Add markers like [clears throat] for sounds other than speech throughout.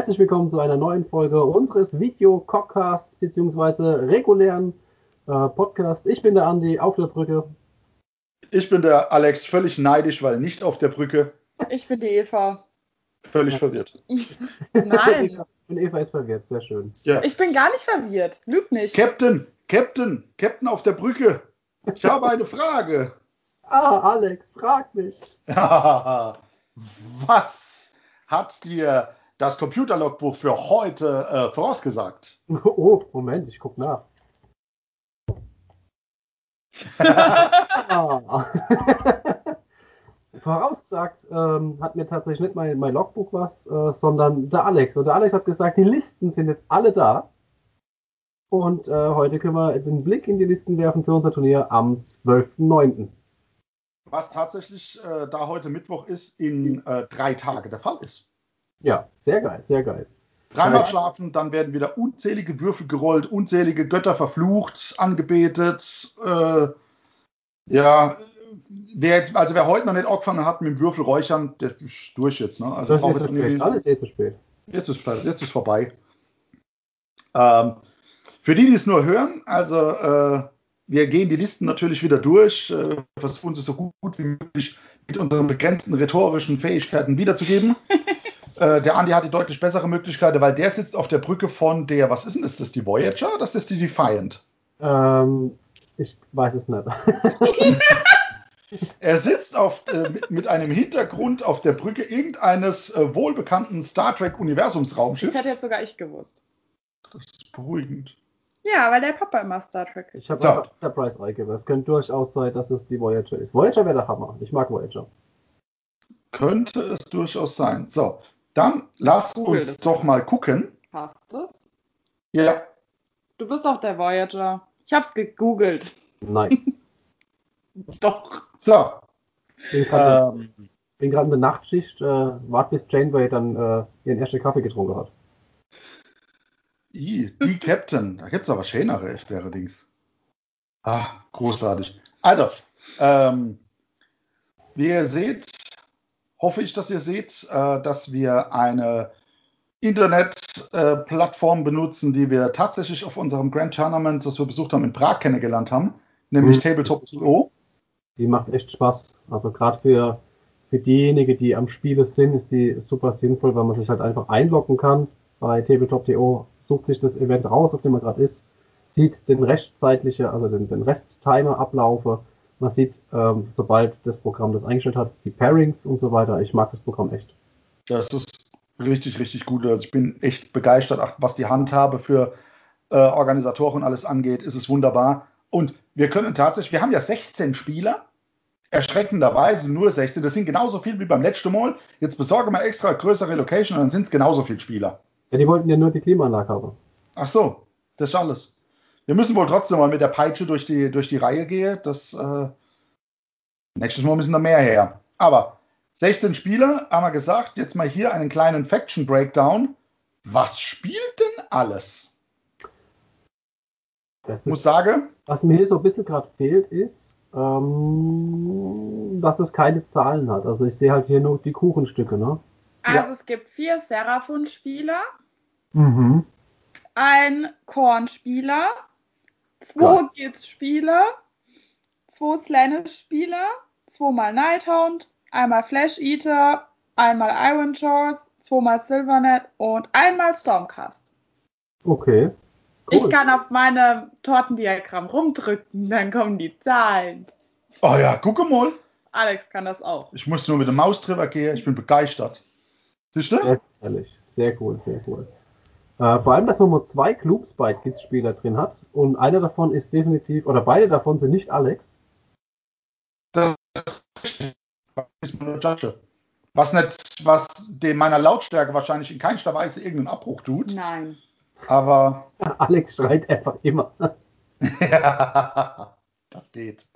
Herzlich willkommen zu einer neuen Folge unseres Video-Cockcasts bzw. regulären äh, Podcast. Ich bin der Andi auf der Brücke. Ich bin der Alex, völlig neidisch, weil nicht auf der Brücke. Ich bin die Eva. Völlig verwirrt. [laughs] Nein. Und Eva ist verwirrt, sehr schön. Ja. Ich bin gar nicht verwirrt. Lüg nicht. Captain, Captain, Captain auf der Brücke. Ich habe eine Frage. Ah, Alex, frag mich. [laughs] Was hat dir das Computerlogbuch für heute äh, vorausgesagt? [laughs] Oh, Moment, ich guck nach. [laughs] ah. [laughs] Vorausgesagt ähm, hat mir tatsächlich nicht mein, mein Logbuch was, äh, sondern der Alex. Und der Alex hat gesagt, die Listen sind jetzt alle da. Und äh, heute können wir den Blick in die Listen werfen für unser Turnier am 12.09. Was tatsächlich, äh, da heute Mittwoch ist, in äh, drei Tage der Fall ist. Ja, sehr geil, sehr geil. Dreimal Ja. schlafen, dann werden wieder unzählige Würfel gerollt, unzählige Götter verflucht, angebetet. Äh, ja, wer jetzt, also wer heute noch nicht angefangen hat mit dem Würfel räuchern, der ist durch jetzt. Ne? Also Das ist braucht jetzt zu spät. irgendwie- Alles eh zu spät. Jetzt ist, jetzt ist vorbei. Ähm, für die, die es nur hören, also äh, wir gehen die Listen natürlich wieder durch, äh, versuchen sie so gut wie möglich mit unseren begrenzten rhetorischen Fähigkeiten wiederzugeben. [laughs] äh, der Andi hat die deutlich bessere Möglichkeit, weil der sitzt auf der Brücke von der, was ist denn das, ist das die Voyager? Das ist die Defiant. Ähm, ich weiß es nicht. [laughs] Er sitzt auf, äh, mit, mit einem Hintergrund auf der Brücke irgendeines äh, wohlbekannten Star Trek Das Universumsraumschiffs. hätte jetzt sogar ich gewusst. Das ist beruhigend. Ja, weil der Papa immer Star Trek Ich habe So. einfach Enterprise reingegeben. Es könnte durchaus sein, dass es die Voyager ist. Voyager wäre der Hammer. Ich mag Voyager. Könnte es durchaus sein. So, dann lass uns doch mal gucken. Passt das? Ja, Du bist auch der Voyager. Ich hab's gegoogelt. Nein. [laughs] Doch. so. Bin gerade Ähm, bin gerade in der Nachtschicht. Äh, wart bis Janeway dann äh, ihren ersten Kaffee getrunken hat. i, die [laughs] Captain. Da gibt es aber schönere allerdings. Ah, großartig. Also, ähm, wie ihr seht, hoffe ich, dass ihr seht, äh, dass wir eine Internetplattform benutzen, die wir tatsächlich auf unserem Grand Tournament, das wir besucht haben, in Prag kennengelernt haben, nämlich Mhm. Tabletop.io. Die macht echt Spaß. Also gerade für, für diejenigen, die am Spiele sind, ist die super sinnvoll, weil man sich halt einfach einloggen kann bei tabletop.to, sucht sich das Event raus, auf dem man gerade ist, sieht den restzeitliche, also den, den Resttimer ablaufe. Man sieht, ähm, sobald das Programm das eingestellt hat, die Pairings und so weiter. Ich mag das Programm echt. Das ist richtig, richtig gut. Also ich bin echt begeistert, was die Handhabe für äh, Organisatoren alles angeht, ist es wunderbar. Und wir können tatsächlich, wir haben ja 16 Spieler, erschreckenderweise nur 16. Das sind genauso viel wie beim letzten Mal. Jetzt besorgen wir extra größere Location und dann sind es genauso viele Spieler. Ja, die wollten ja nur die Klimaanlage haben. Ach so, das ist alles. Wir müssen wohl trotzdem mal mit der Peitsche durch die, durch die Reihe gehen. Das äh, nächstes Mal müssen da mehr her. Aber 16 Spieler, haben wir gesagt. Jetzt mal hier einen kleinen Faction Breakdown. Was spielt denn alles? Das Ich muss ist, sagen, was mir hier so ein bisschen gerade fehlt, ist, ähm, dass es keine Zahlen hat. Also ich sehe halt hier nur die Kuchenstücke, ne? Also Ja. es gibt vier Seraphon-Spieler, Mhm. ein Korn-Spieler, zwei Geil. Git-Spieler, zwei Slanish-Spieler, zweimal Nighthound, einmal Flash Eater, einmal Iron Jaws, zweimal Silvernet und einmal Stormcast. Okay. Ich kann auf meinem Tortendiagramm rumdrücken, dann kommen die Zahlen. oh ja, gucke mal. Alex kann das auch. Ich muss nur mit der Maus drüber gehen. Ich bin begeistert. Siehst du? Sehr cool, sehr cool. Äh, vor allem, dass man nur zwei Clubspite-Spieler drin hat und einer davon ist definitiv, oder beide davon sind nicht Alex. Das ist nur Judge. Was nicht, was dem meiner Lautstärke wahrscheinlich in keinster Weise irgendeinen Abbruch tut. Nein. Aber [laughs] Alex schreit einfach immer. Ja, [laughs] das geht.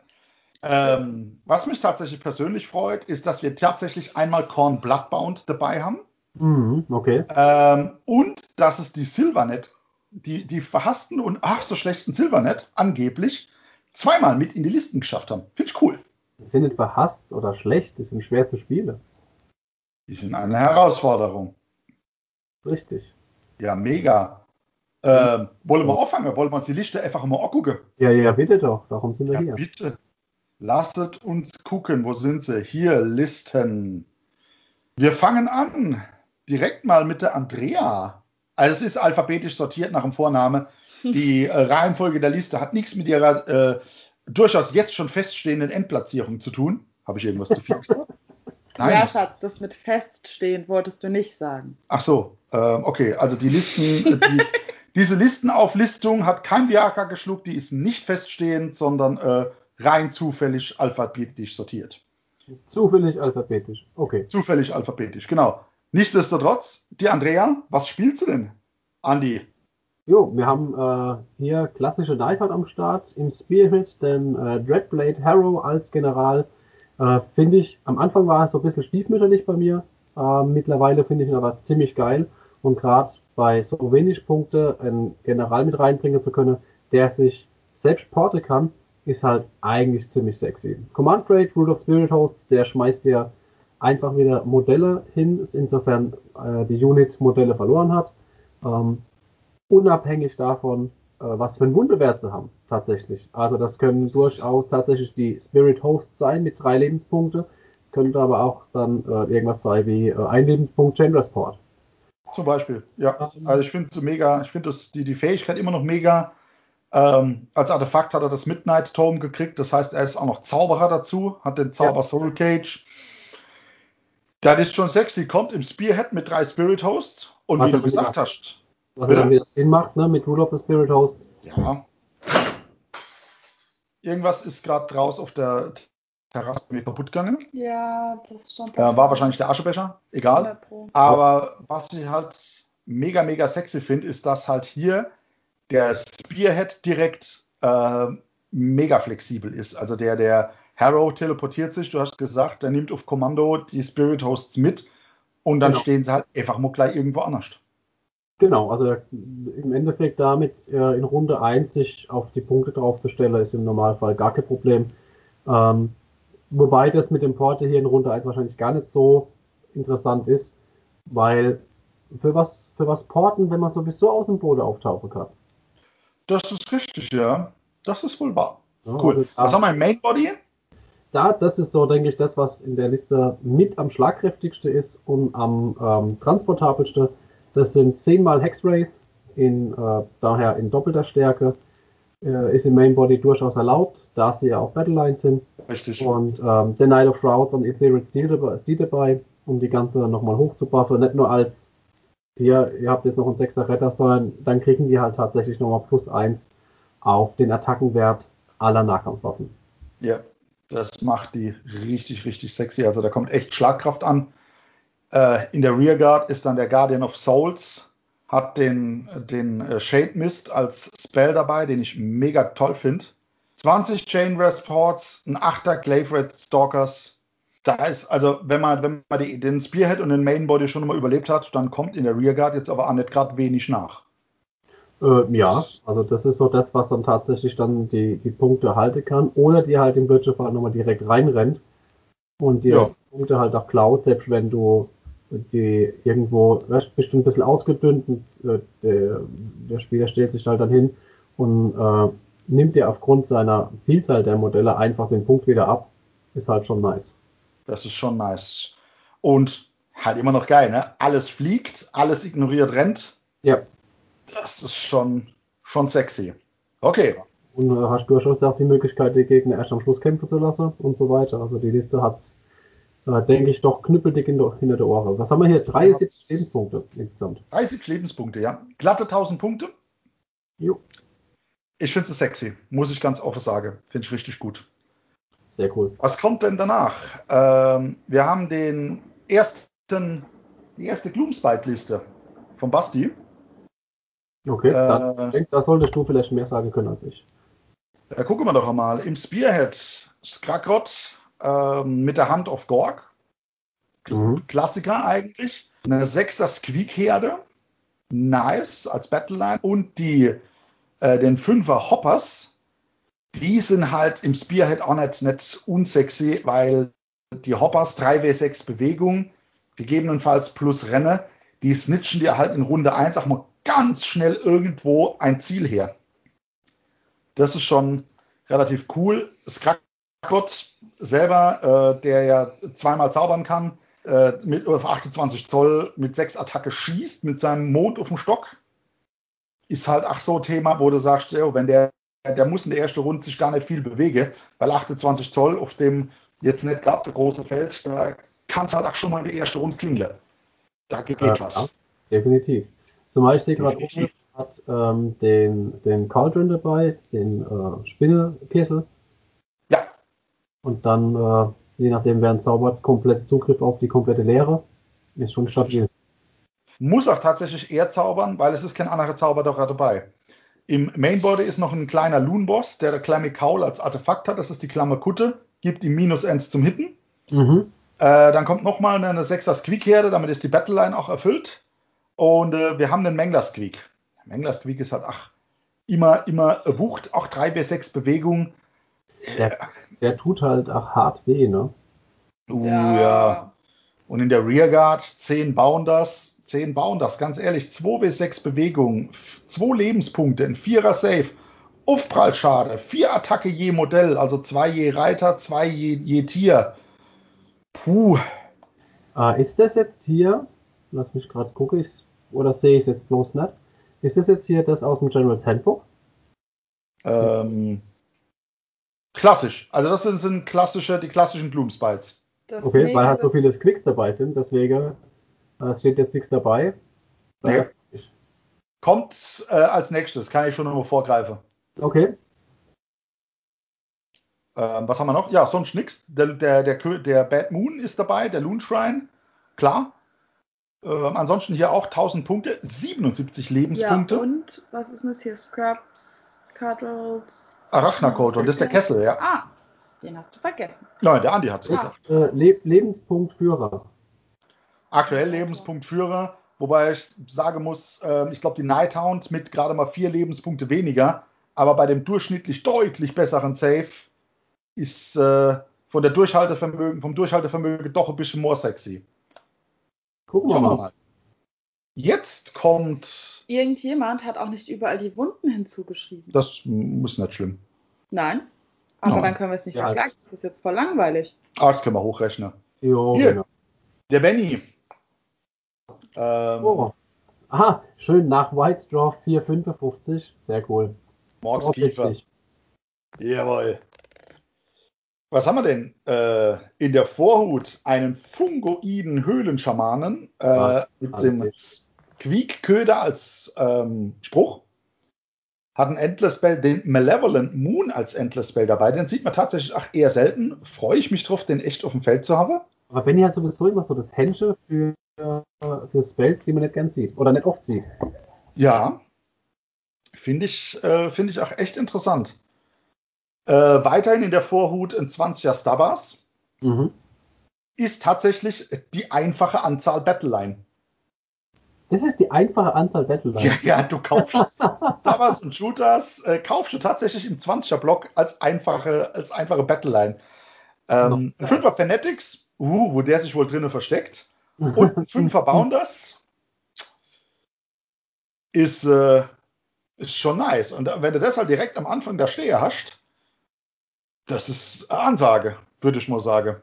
Ähm, was mich tatsächlich persönlich freut, ist, dass wir tatsächlich einmal Korn Bloodbound dabei haben Mhm, okay. ähm, und dass es die Silvernet, die, die verhassten und ach so schlechten Silvernet angeblich zweimal mit in die Listen geschafft haben. Finde ich cool. Die sind nicht verhasst oder schlecht, die sind schwer zu spielen. Die sind eine Herausforderung. Richtig. Ja, mega. Ähm, wollen wir anfangen? Wollen wir uns die Liste einfach mal angucken? Ja, ja, bitte doch. Darum sind wir Ja, hier. bitte. Lasset uns gucken. Wo sind sie? Hier, Listen. Wir fangen an. Direkt mal mit der Andrea. Also es ist alphabetisch sortiert nach dem Vorname. Die [laughs] äh, Reihenfolge der Liste hat nichts mit ihrer äh, durchaus jetzt schon feststehenden Endplatzierung zu tun. Habe ich irgendwas zu viel gesagt? [laughs] Nein. Ja, Schatz, das mit feststehen wolltest du nicht sagen. Ach so, ähm, okay. Also die Listen, äh, die, [laughs] diese Listenauflistung hat kein Viagra geschluckt, die ist nicht feststehend, sondern äh, rein zufällig alphabetisch sortiert. Zufällig alphabetisch. Okay. Zufällig alphabetisch, genau. Nichtsdestotrotz, die Andrea, was spielst du denn? Andi. Jo, wir haben äh, hier klassische Neidhard am Start im Spearhead, den äh, Dreadblade Harrow als General. Äh, finde ich, am Anfang war es so ein bisschen stiefmütterlich bei mir. Äh, mittlerweile finde ich ihn aber ziemlich geil. Und gerade bei so wenig Punkte einen General mit reinbringen zu können, der sich selbst porten kann, ist halt eigentlich ziemlich sexy. Command Grade, Rule of Spirit Host, der schmeißt dir einfach wieder Modelle hin, insofern äh, die Unit Modelle verloren hat. Ähm, unabhängig davon, äh, was für einen Wundewert sie haben, tatsächlich. Also das können durchaus tatsächlich die Spirit Hosts sein mit drei Lebenspunkte. Es könnte aber auch dann äh, irgendwas sein wie äh, ein Lebenspunkt Chandra's Port. Zum Beispiel, ja. Also ich finde mega, ich finde die, die Fähigkeit immer noch mega. Ähm, als Artefakt hat er das Midnight Tome gekriegt, das heißt, er ist auch noch Zauberer dazu, hat den Zauber Ja. Soul Cage. Das ist schon sexy, kommt im Spearhead mit drei Spirit Hosts und Hat wie du er gesagt hast, Was Bitte? dann wieder Sinn macht, ne, mit Rule of the Spirit Host. ja. Irgendwas ist gerade draus auf der Terrasse mir kaputt gegangen. Ja, das stand Äh, war wahrscheinlich der Aschebecher, egal. 100 Pro. Aber was ich halt mega, mega sexy finde, ist, dass halt hier der Spearhead direkt äh, mega flexibel ist. Also der, der Harrow teleportiert sich, du hast gesagt, der nimmt auf Kommando die Spirit Hosts mit und dann Genau. stehen sie halt einfach mal gleich irgendwo anders. Genau, also im Endeffekt damit äh, in Runde 1 sich auf die Punkte draufzustellen, ist im Normalfall gar kein Problem. Ähm, wobei das mit dem Porte hier in Runde 1 wahrscheinlich gar nicht so interessant ist, weil für was, für was porten, wenn man sowieso aus dem Boden auftauchen kann? Das ist richtig, ja. Das ist wohl wahr. Ja, Cool. also Was haben wir im Main Body? Da, das ist so, denke ich, das, was in der Liste mit am schlagkräftigste ist und am ähm, transportabelste. Das sind 10 mal Hexwraith, in, äh, daher in doppelter Stärke. Äh, ist im Mainbody durchaus erlaubt, da sie ja auch Battlelines sind. Richtig. Und ähm, der Knight of Shroud und Ethereal Steel dabei, ist die dabei, um die ganze nochmal hochzubuffen. Nicht nur als, hier, ihr habt jetzt noch einen 6er Retter, sondern dann kriegen die halt tatsächlich nochmal plus 1 auf den Attackenwert aller Nahkampfwaffen. Ja, das macht die richtig, richtig sexy. Also da kommt echt Schlagkraft an. Äh, in der Rearguard ist dann der Guardian of Souls, hat den, den äh, Shade Mist als Spell dabei, den ich mega toll finde. 20 Chain Ports, ein 8er Glaive Red Stalkers. Da ist, also wenn man, wenn man die, den Spearhead und den Main Body schon mal überlebt hat, dann kommt in der Rearguard jetzt aber auch nicht gerade wenig nach. Äh, ja, also das ist so das, was dann tatsächlich dann die, die Punkte halten kann. Oder die halt im Wirtschaftsfall nochmal direkt reinrennt und die Ja. Punkte halt auch klaut, selbst wenn du die irgendwo, bist du ein bisschen ausgedünnt und äh, der, der Spieler stellt sich halt dann hin und äh, nimmt dir aufgrund seiner Vielzahl der Modelle einfach den Punkt wieder ab. Ist halt schon nice. Das ist schon nice. Und halt immer noch geil, ne? Alles fliegt, alles ignoriert, rennt. Ja, Das ist schon, schon sexy. Okay. und äh, hast durchaus auch die Möglichkeit, die Gegner erst am Schluss kämpfen zu lassen und so weiter. Also die Liste hat, äh, denke ich, doch knüppeldick in der, hinter der Ohren. Was haben wir hier? 73 Lebenspunkte insgesamt. 30 Lebenspunkte, ja. Glatte 1000 Punkte. Jo, Ich finde es sexy, muss ich ganz offen sagen. Finde ich richtig gut. sehr cool. Was kommt denn danach? Ähm, wir haben den ersten, die erste Gloomspite-Liste von Basti. Okay, Äh, da solltest du vielleicht mehr sagen können als ich. Da gucken wir doch einmal. Im Spearhead Skrakrot ähm, mit der Hand auf Gorg. Mhm. Klassiker eigentlich. Eine 6er Squeak-Herde. Nice als Battleline. Und die, äh, den 5er Hoppers. Die sind halt im Spearhead auch nicht, nicht unsexy, weil die Hoppers 3W6 Bewegung, gegebenenfalls plus Renne, die snitchen dir halt in Runde 1 auch mal ganz schnell irgendwo ein Ziel her. Das ist schon relativ cool. Skrakot selber, äh, der ja zweimal zaubern kann, äh, mit auf 28 Zoll mit 6 Attacke schießt, mit seinem Mond auf dem Stock, ist halt auch so ein Thema, wo du sagst, ja, wenn der, der muss in der ersten Runde sich gar nicht viel bewegen, weil 28 Zoll auf dem jetzt nicht gerade so große Feld, da kann es halt auch schon mal in der ersten Runde klingeln. Da geht Ja, was. ja, definitiv. Zumal ich sehe gerade, hat ähm, den, den Cauldron dabei, den äh, Spinnekessel Ja, und dann, äh, je nachdem wer zaubert, komplett Zugriff auf die komplette Leere. Ist schon stabil. muss auch tatsächlich eher zaubern, weil es ist kein anderer Zauberer dabei. Im Mainbody ist noch ein kleiner Loon-Boss, der der Klammy Kaul als Artefakt hat. Das ist die Klamme Kutte, gibt ihm minus 1 zum Hitten. Mhm. Äh, dann kommt nochmal eine 6er Squeak-Herde, damit ist die Battleline auch erfüllt. Und äh, wir haben den Mengler Squeak. Der Mengler Squeak ist halt ach, immer, immer Wucht, auch 3 bis 6 Bewegung. Der, der tut halt auch hart weh, ne? Uh, ja. Und in der Rearguard 10 bauen das, 10 bauen das, ganz ehrlich, 2 bis 6 Bewegungen, 2 Lebenspunkte, ein 4er Save, Aufprallschade, 4 Attacke je Modell, also 2 je Reiter, 2 je, je Tier. Puh, Ah, ist das jetzt hier, lass mich gerade gucken, ich, oder sehe ich es jetzt bloß nicht? Ist das jetzt hier das aus dem General's Handbook? ähm, klassisch. Also das sind, sind klassische, die klassischen Gloomspites. Das Okay, weil halt so viele Quicks dabei sind, deswegen äh, steht jetzt nichts dabei. Nee. Äh, Kommt äh, als nächstes, kann ich schon noch mal vorgreifen. Okay, Ähm, was haben wir noch? Ja, sonst nichts. Der, der, der, der Bad Moon ist dabei, der Loon Shrine, klar. Ähm, ansonsten hier auch 1000 Punkte, 77 Ja, Lebenspunkte. und was ist denn das hier? Scrubs, Cuddles. Arachnacode, und das ist der Kessel, ja. Ah, den hast du vergessen. Nein, der Andi hat es Ah. gesagt. äh, Le Lebenspunkt Führer. Aktuell Lebenspunktführer, wobei ich sagen muss, ähm, ich glaube, die Nighthound mit gerade mal vier Lebenspunkte weniger, aber bei dem durchschnittlich deutlich besseren Save ist äh, von der Durchhaltevermögen, vom Durchhaltevermögen doch ein bisschen more sexy. Gucken wir mal. Jetzt kommt, Irgendjemand hat auch nicht überall die Wunden hinzugeschrieben. das ist nicht schlimm. Nein. Aber Nein. dann können wir es nicht Ja. vergleichen. Das ist jetzt voll langweilig. Ah, das können wir hochrechnen. Jo, Hier. genau. Der Benny. Ähm, Oh. Aha, schön nach White Straw 455. Sehr cool. Morgs. Jawohl. Was haben wir denn? Äh, in der Vorhut einen fungoiden Höhlenschamanen äh, Ah, mit also dem Squeak-Köder als ähm, Spruch. Hat einen Endless Spell, den Malevolent Moon als Endless Spell dabei. Den sieht man tatsächlich auch eher selten. Freue ich mich drauf, den echt auf dem Feld zu haben. Aber Benny hat sowieso immer so das Händchen für, für Spells, die man nicht gern sieht. Oder nicht oft sieht. Ja, finde ich, äh, finde ich auch echt interessant. Äh, weiterhin in der Vorhut ein 20er Stabbers. Mhm. ist tatsächlich die einfache Anzahl Battleline. Das ist die einfache Anzahl Battle Ja, ja, du kaufst Stabbers und Shooters, äh, kaufst du tatsächlich im 20er-Block als einfache, als einfache Battleline. Ähm, ein Fünfer Fanatics, uh, wo der sich wohl drinnen versteckt. Und ein Fünfer [laughs] Bounders ist, äh, ist schon nice. Und wenn du das halt direkt am Anfang da stehen hast, das ist eine Ansage, würde ich mal sagen.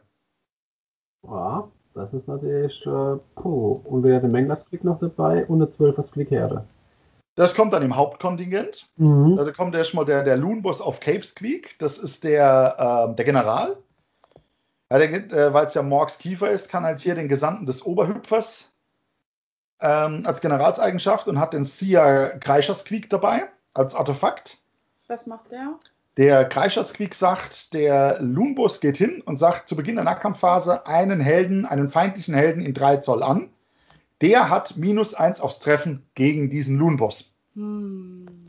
Ja, das ist natürlich, äh, puh. Und wieder der Menglers Klick noch dabei und eine 12er Klick-Herde. Das kommt dann im Hauptkontingent. Mhm. Also kommt erstmal der, der Loonboss auf Cave Squeak. Das ist der, ähm, der General. Ja, äh, Weil es ja Morgs Kiefer ist, kann halt hier den Gesandten des Oberhüpfers ähm, als Generalseigenschaft und hat den Sia Kreischer Squeak dabei als Artefakt. Was macht der? Der Kreischer Squeak sagt, der Loonboss geht hin und sagt zu Beginn der Nahkampfphase einen Helden, einen feindlichen Helden in 3 Zoll an. Der hat minus 1 aufs Treffen gegen diesen Loonboss. Hm.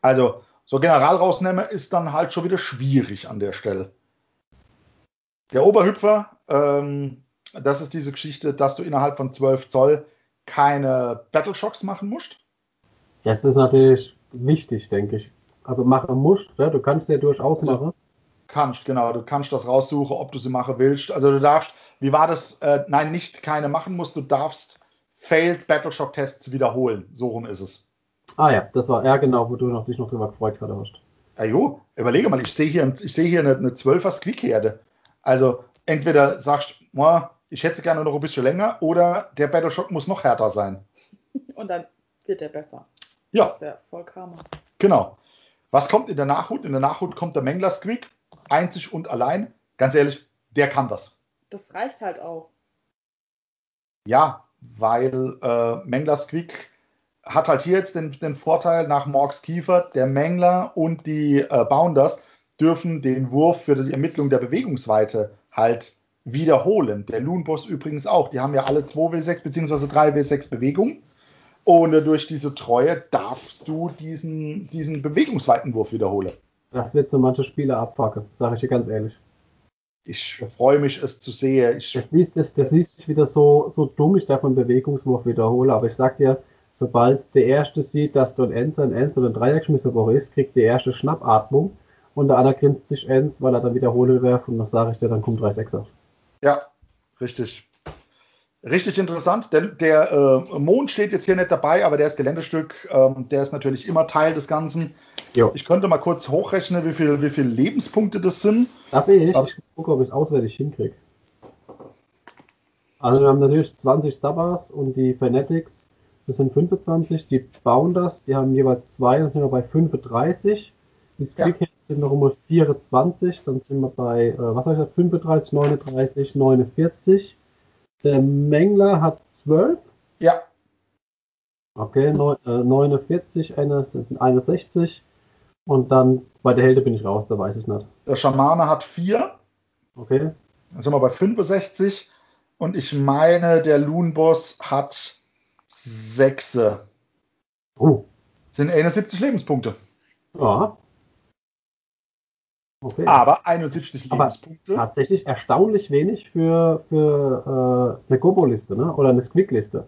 Also, so General rausnehmen ist dann halt schon wieder schwierig an der Stelle. Der Oberhüpfer, ähm, das ist diese Geschichte, dass du innerhalb von 12 Zoll keine Battleshocks machen musst. Das ist natürlich wichtig, denke ich. Also machen musst, ja, du kannst ja durchaus Also- machen. Kannst, genau, du kannst das raussuchen, ob du sie machen willst. Also du darfst, wie war das? Äh, nein, nicht keine machen musst, du darfst Failed Battleshock-Tests wiederholen. So rum ist es. Ah ja, das war, ja genau, wo du noch, dich noch drüber gefreut gerade hast. Ja, jo, überlege mal, ich sehe hier, ich sehe hier eine, eine 12er Squeak-Herde. Also entweder sagst du, ich hätte gerne noch ein bisschen länger oder der Battleshock muss noch härter sein. Und dann wird der besser. Ja. Das wäre voll Karma. Genau. Was kommt in der Nachhut? In der Nachhut kommt der Mengler Squeak, einzig und allein. Ganz ehrlich, der kann das. Das reicht halt auch. Ja, weil äh, Mengler Squeak hat halt hier jetzt den, den Vorteil nach Morgs Kiefer, der Mengler und die äh, Bounders dürfen den Wurf für die Ermittlung der Bewegungsweite halt wiederholen. Der Loon Boss übrigens auch. Die haben ja alle 2W6 bzw. 3W6 Bewegung. Und durch diese Treue darfst du diesen, diesen Bewegungsweitenwurf wiederholen. Das wird so manche Spieler abfacken, sage ich dir ganz ehrlich. Ich freue mich, es zu sehen. Ich, Das liest, das, das liest sich wieder so, so dumm, ich darf einen Bewegungswurf wiederholen, aber ich sag dir, sobald der Erste sieht, dass du ein Enser, ein Enser oder ein Dreiergeschmissener ist, kriegt der Erste Schnappatmung und der andere grinst sich Ens, weil er dann wiederholen wirft und das sage ich dir, dann kommt 3 Sechser. ja, richtig. Richtig interessant, denn der äh, Mond steht jetzt hier nicht dabei, aber der ist Geländestück, ähm, der ist natürlich immer Teil des Ganzen. Jo. Ich könnte mal kurz hochrechnen, wie viele wie viel Lebenspunkte das sind. Darf ich? Aber- Ich gucke, ob ich es auswendig hinkriege. Also wir haben natürlich 20 Stabbers und die Fanatics, das sind 25. Die Bounders, die haben jeweils zwei, dann sind wir bei 35. Die Squeakheads sind noch um 24, dann sind wir bei, äh, was habe ich gesagt, 35, 39, 49. Der Mengler hat 12. Ja, Okay, neun, äh, 49, eine, das sind 61. Und dann bei der Hälfte bin ich raus, da weiß ich nicht. der Schamane hat vier, Okay, dann sind wir bei 65. Und ich meine, der Loon-Boss hat sechs. oh, Sind 71 Lebenspunkte. ja. Okay. Aber 71 Aber Lebenspunkte. Tatsächlich erstaunlich wenig für, für äh, eine Gobo-Liste, ne? Oder eine Squeak-Liste.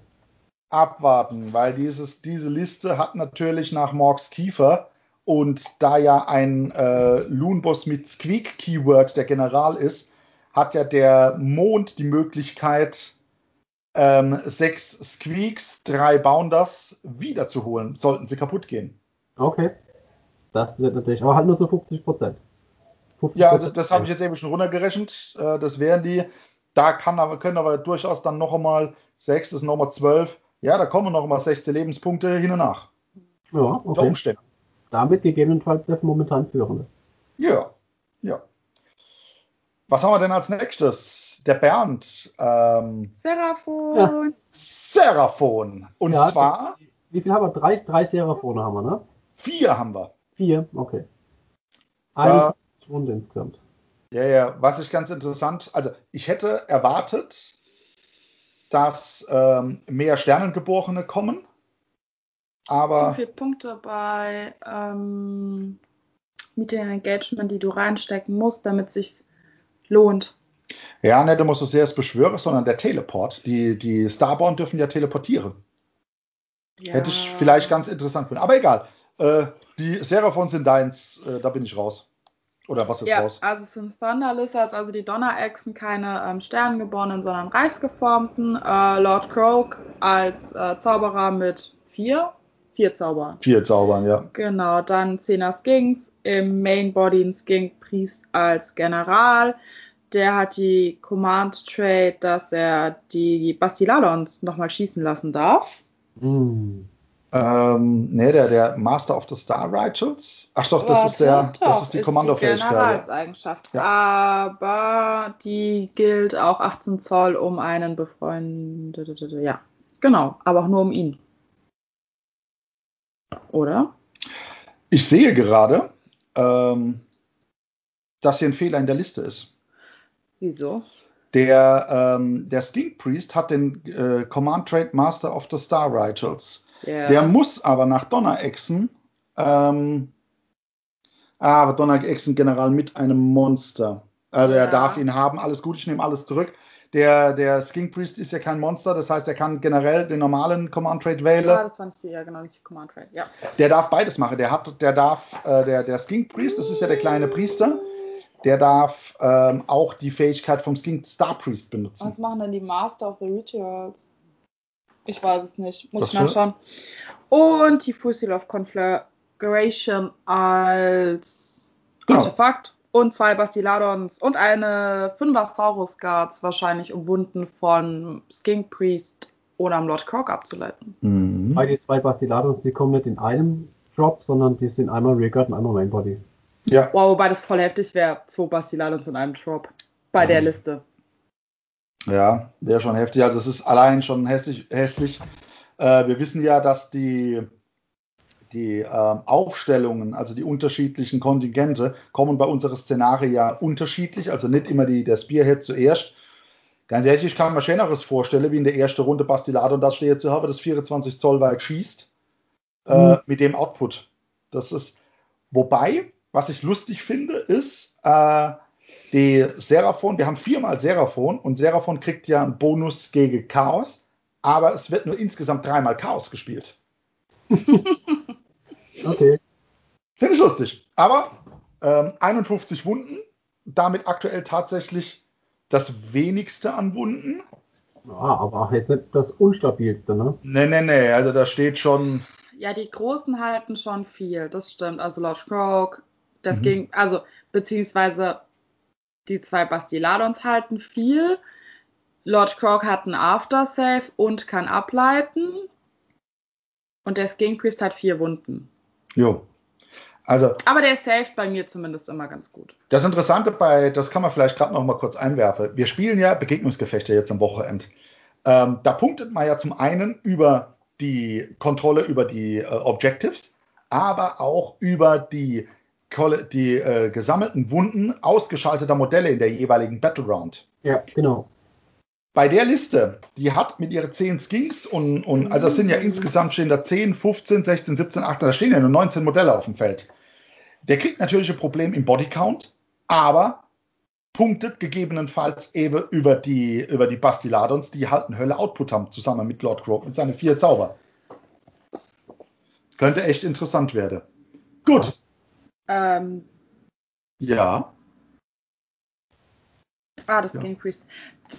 abwarten, weil dieses, diese Liste hat natürlich nach Morgs Kiefer und da ja ein äh, Loonboss mit Squeak-Keyword der General ist, hat ja der Mond die Möglichkeit, ähm, sechs Squeaks, drei Bounders wiederzuholen, sollten sie kaputt gehen. Okay. Das wird natürlich, aber halt nur so 50 Prozent. Ja, also das habe ich jetzt eben schon runtergerechnet. Äh, das wären die. Da kann aber, können aber durchaus dann noch einmal sechs, das sind noch mal zwölf. Ja, da kommen noch mal 16 Lebenspunkte hin und nach. Ja, Unter okay. Umständen. Damit gegebenenfalls der momentan führende. Ja, ja. Was haben wir denn als nächstes? Der Bernd. Ähm, Seraphon. Seraphon. Und Ja, zwar Wie viel haben wir? Drei, drei Seraphone haben wir, ne? vier haben wir. Vier, okay. Ja. Eine Runde insgesamt. Ja, ja, was ich ganz interessant, also ich hätte erwartet, dass ähm, mehr Sternengeborene kommen. Zu Aber viele Punkte bei ähm, Meeting Engagement, die du reinstecken musst, damit sich's lohnt. ja, nicht immer so sehr das Beschwörer, sondern der Teleport. Die, die Starborn dürfen ja teleportieren. Ja. Hätte ich vielleicht ganz interessant gefunden. Aber egal. Äh, die Seraphon sind deins, äh, da bin ich raus. Oder was ist Ja, raus? also es sind Thunder Lizards, also die Donnerechsen, keine ähm, Sternengeborenen, sondern Reichsgeformten. Äh, Lord Croak als äh, Zauberer mit vier, vier Zaubern. Vier Zaubern, ja. Genau, dann Zehner Skinks, im Main Body ein Skink Priest als General. Der hat die Command Trade, dass er die Bastiladons nochmal schießen lassen darf. Hm. Ähm, nee, der, der Master of the Star Rituals. Ach doch, das ist der, Doch, das ist die Kommandofähigkeit. Ja. Aber die gilt auch 18 Zoll um einen befreundeten. Ja, genau, aber auch nur um ihn. Oder? Ich sehe gerade, ähm, dass hier ein Fehler in der Liste ist. Wieso? Der, ähm, der Skink Priest hat den äh, Command Trade Master of the Star Rituals. Ja. Der muss aber nach Donnerechsen, ähm, ah, aber Donnerechsen General mit einem Monster. Also er Ja. darf ihn haben. Alles gut, ich nehme alles zurück. Der, der Skink Priest ist ja kein Monster, das heißt, er kann generell den normalen Command Trade wählen. Ah, das war nicht ja, genau, nicht Command Trade. Ja. Der darf beides machen. Der hat, der darf, äh, der, der Skink Priest, das ist ja der kleine Priester, der darf ähm, auch die Fähigkeit vom Skink Star Priest Was benutzen. machen denn die Master of the Rituals? Ich weiß es nicht. Muss Was ich nachschauen. Und die Full Seal of Conflagration als Genau. Artefakt. Und zwei Bastiladons und eine Fünfer-Saurus Guards wahrscheinlich um Wunden von Skink Priest oder am Lord Croak abzuleiten. Mhm. Weil die zwei Bastiladons, die kommen nicht in einem Drop, sondern die sind einmal Rearguard und einmal Mainbody. Ja, Wow, wobei das voll heftig wäre. Zwei Bastiladons in einem Drop. Bei der Mhm. Liste. Ja, wäre schon heftig. Also es ist allein schon hässlich. hässlich. Äh, wir wissen ja, dass die, die ähm, Aufstellungen, also die unterschiedlichen Kontingente, kommen bei unserer Szenario ja unterschiedlich. Also nicht immer die, der Spearhead zuerst. Ganz ehrlich, ich kann mir schöneres vorstellen, wie in der ersten Runde Bastillado und das steht zu haben, das 24 Zoll Werk schießt äh, Mhm. mit dem Output. Das ist, wobei, was ich lustig finde, ist, äh, die Seraphon, wir haben viermal Seraphon und Seraphon kriegt ja einen Bonus gegen Chaos, aber es wird nur insgesamt dreimal Chaos gespielt. [laughs] Okay. Finde ich lustig. Aber ähm, 51 Wunden, damit aktuell tatsächlich das wenigste an Wunden. Ja, aber auch jetzt nicht das Unstabilste, ne? Nee, nee, nee, also da steht schon, Ja, die Großen halten schon viel, das stimmt. Also Lord Croak, das Mhm. ging, also beziehungsweise die zwei Bastiladons halten viel. Lord Croak hat einen Aftersave und kann ableiten. Und der Skink Priest hat vier Wunden. jo. Also Aber der saved bei mir zumindest immer ganz gut. Das Interessante bei, das kann man vielleicht gerade noch mal kurz einwerfen. Wir spielen ja Begegnungsgefechte jetzt am Wochenende. Ähm, da punktet man ja zum einen über die Kontrolle über die äh, Objectives, aber auch über die, die äh, gesammelten Wunden ausgeschalteter Modelle in der jeweiligen Battleground. Ja, genau. Bei der Liste, die hat mit ihren 10 Skinks und, und also es sind ja Mhm. insgesamt stehen da 10, 15, 16, 17, 18, da stehen ja nur 19 Modelle auf dem Feld. Der kriegt natürlich ein Problem im Bodycount, aber punktet gegebenenfalls eben über die, über die Bastiladons, die halt einen Hölle Output haben, zusammen mit Lord Croak mit seinen vier Zauber. Könnte echt interessant werden. Gut. Ähm, Ja. ah, das Ja. Skink Priest.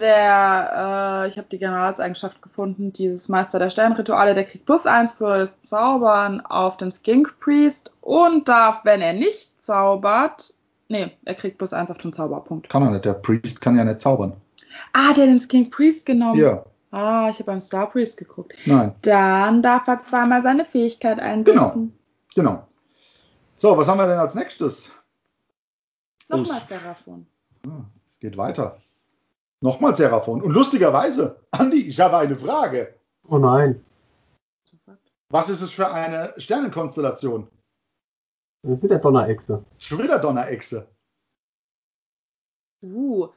Der, äh, ich habe die Generalseigenschaft gefunden, dieses Meister der Sternrituale, der kriegt plus eins für Zaubern auf den Skink Priest und darf, wenn er nicht zaubert, nee, er kriegt plus eins auf den Zauberpunkt. Kann er nicht. Der Priest kann ja nicht zaubern. Ah, der hat den Skink Priest genommen. Ja. Ah, ich habe beim Star Priest geguckt. Nein. Dann darf er zweimal seine Fähigkeit einsetzen. Genau. So, was haben wir denn als nächstes? Nochmal. Seraphon. Ah, Es geht weiter. Nochmal Seraphon. Und lustigerweise, Andi, ich habe eine Frage. Oh nein. Was ist es für eine Sternenkonstellation? Das ist wieder Donnerechse. Schon wieder Donnerechse. Uh,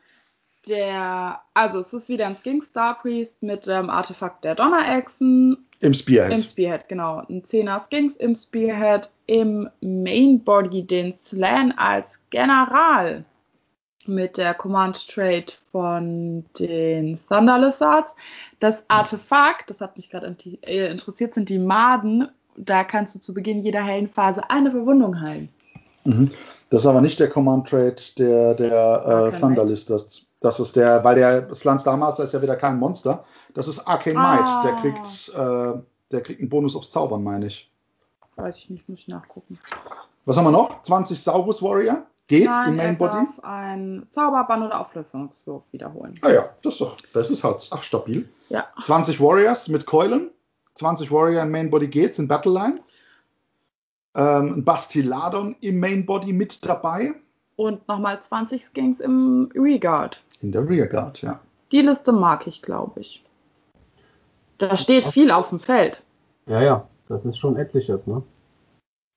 der, also es ist wieder ein Skink Star Priest mit dem Artefakt der Donnerechsen Im Spearhead. im Spearhead, genau. Ein 10er Skinks im Spearhead, im Main Body den Slan als General mit der Command Trade von den Thunder Lizards. Das Artefakt, das hat mich gerade äh, interessiert, sind die Maden. Da kannst du zu Beginn jeder hellen Phase eine Verwundung heilen. Mhm. Das ist aber nicht der Command Trade der, der äh, Thunderlist. Das, das ist der, weil der Slan Starmaster ist ja wieder kein Monster. Das ist Arcane Ah. Might. Der kriegt, äh, der kriegt einen Bonus aufs Zaubern, meine ich. Weiß ich nicht, muss ich nachgucken. Was haben wir noch? 20 Saurus Warrior. Geht Nein, im Main er Body. darf ein Zauberbann oder Auflösungswurf wiederholen. Ah ja, das ist doch, das ist halt, ach, stabil. Ja. 20 Warriors mit Keulen. 20 Warrior im Main Body geht's in Battle Line. Ähm, ein Bastiladon im Main Body mit dabei. Und nochmal 20 Skinks im Regard. In der Rearguard, ja. Die Liste mag ich, glaube ich. Da steht viel auf dem Feld. Ja, ja. Das ist schon etliches, ne?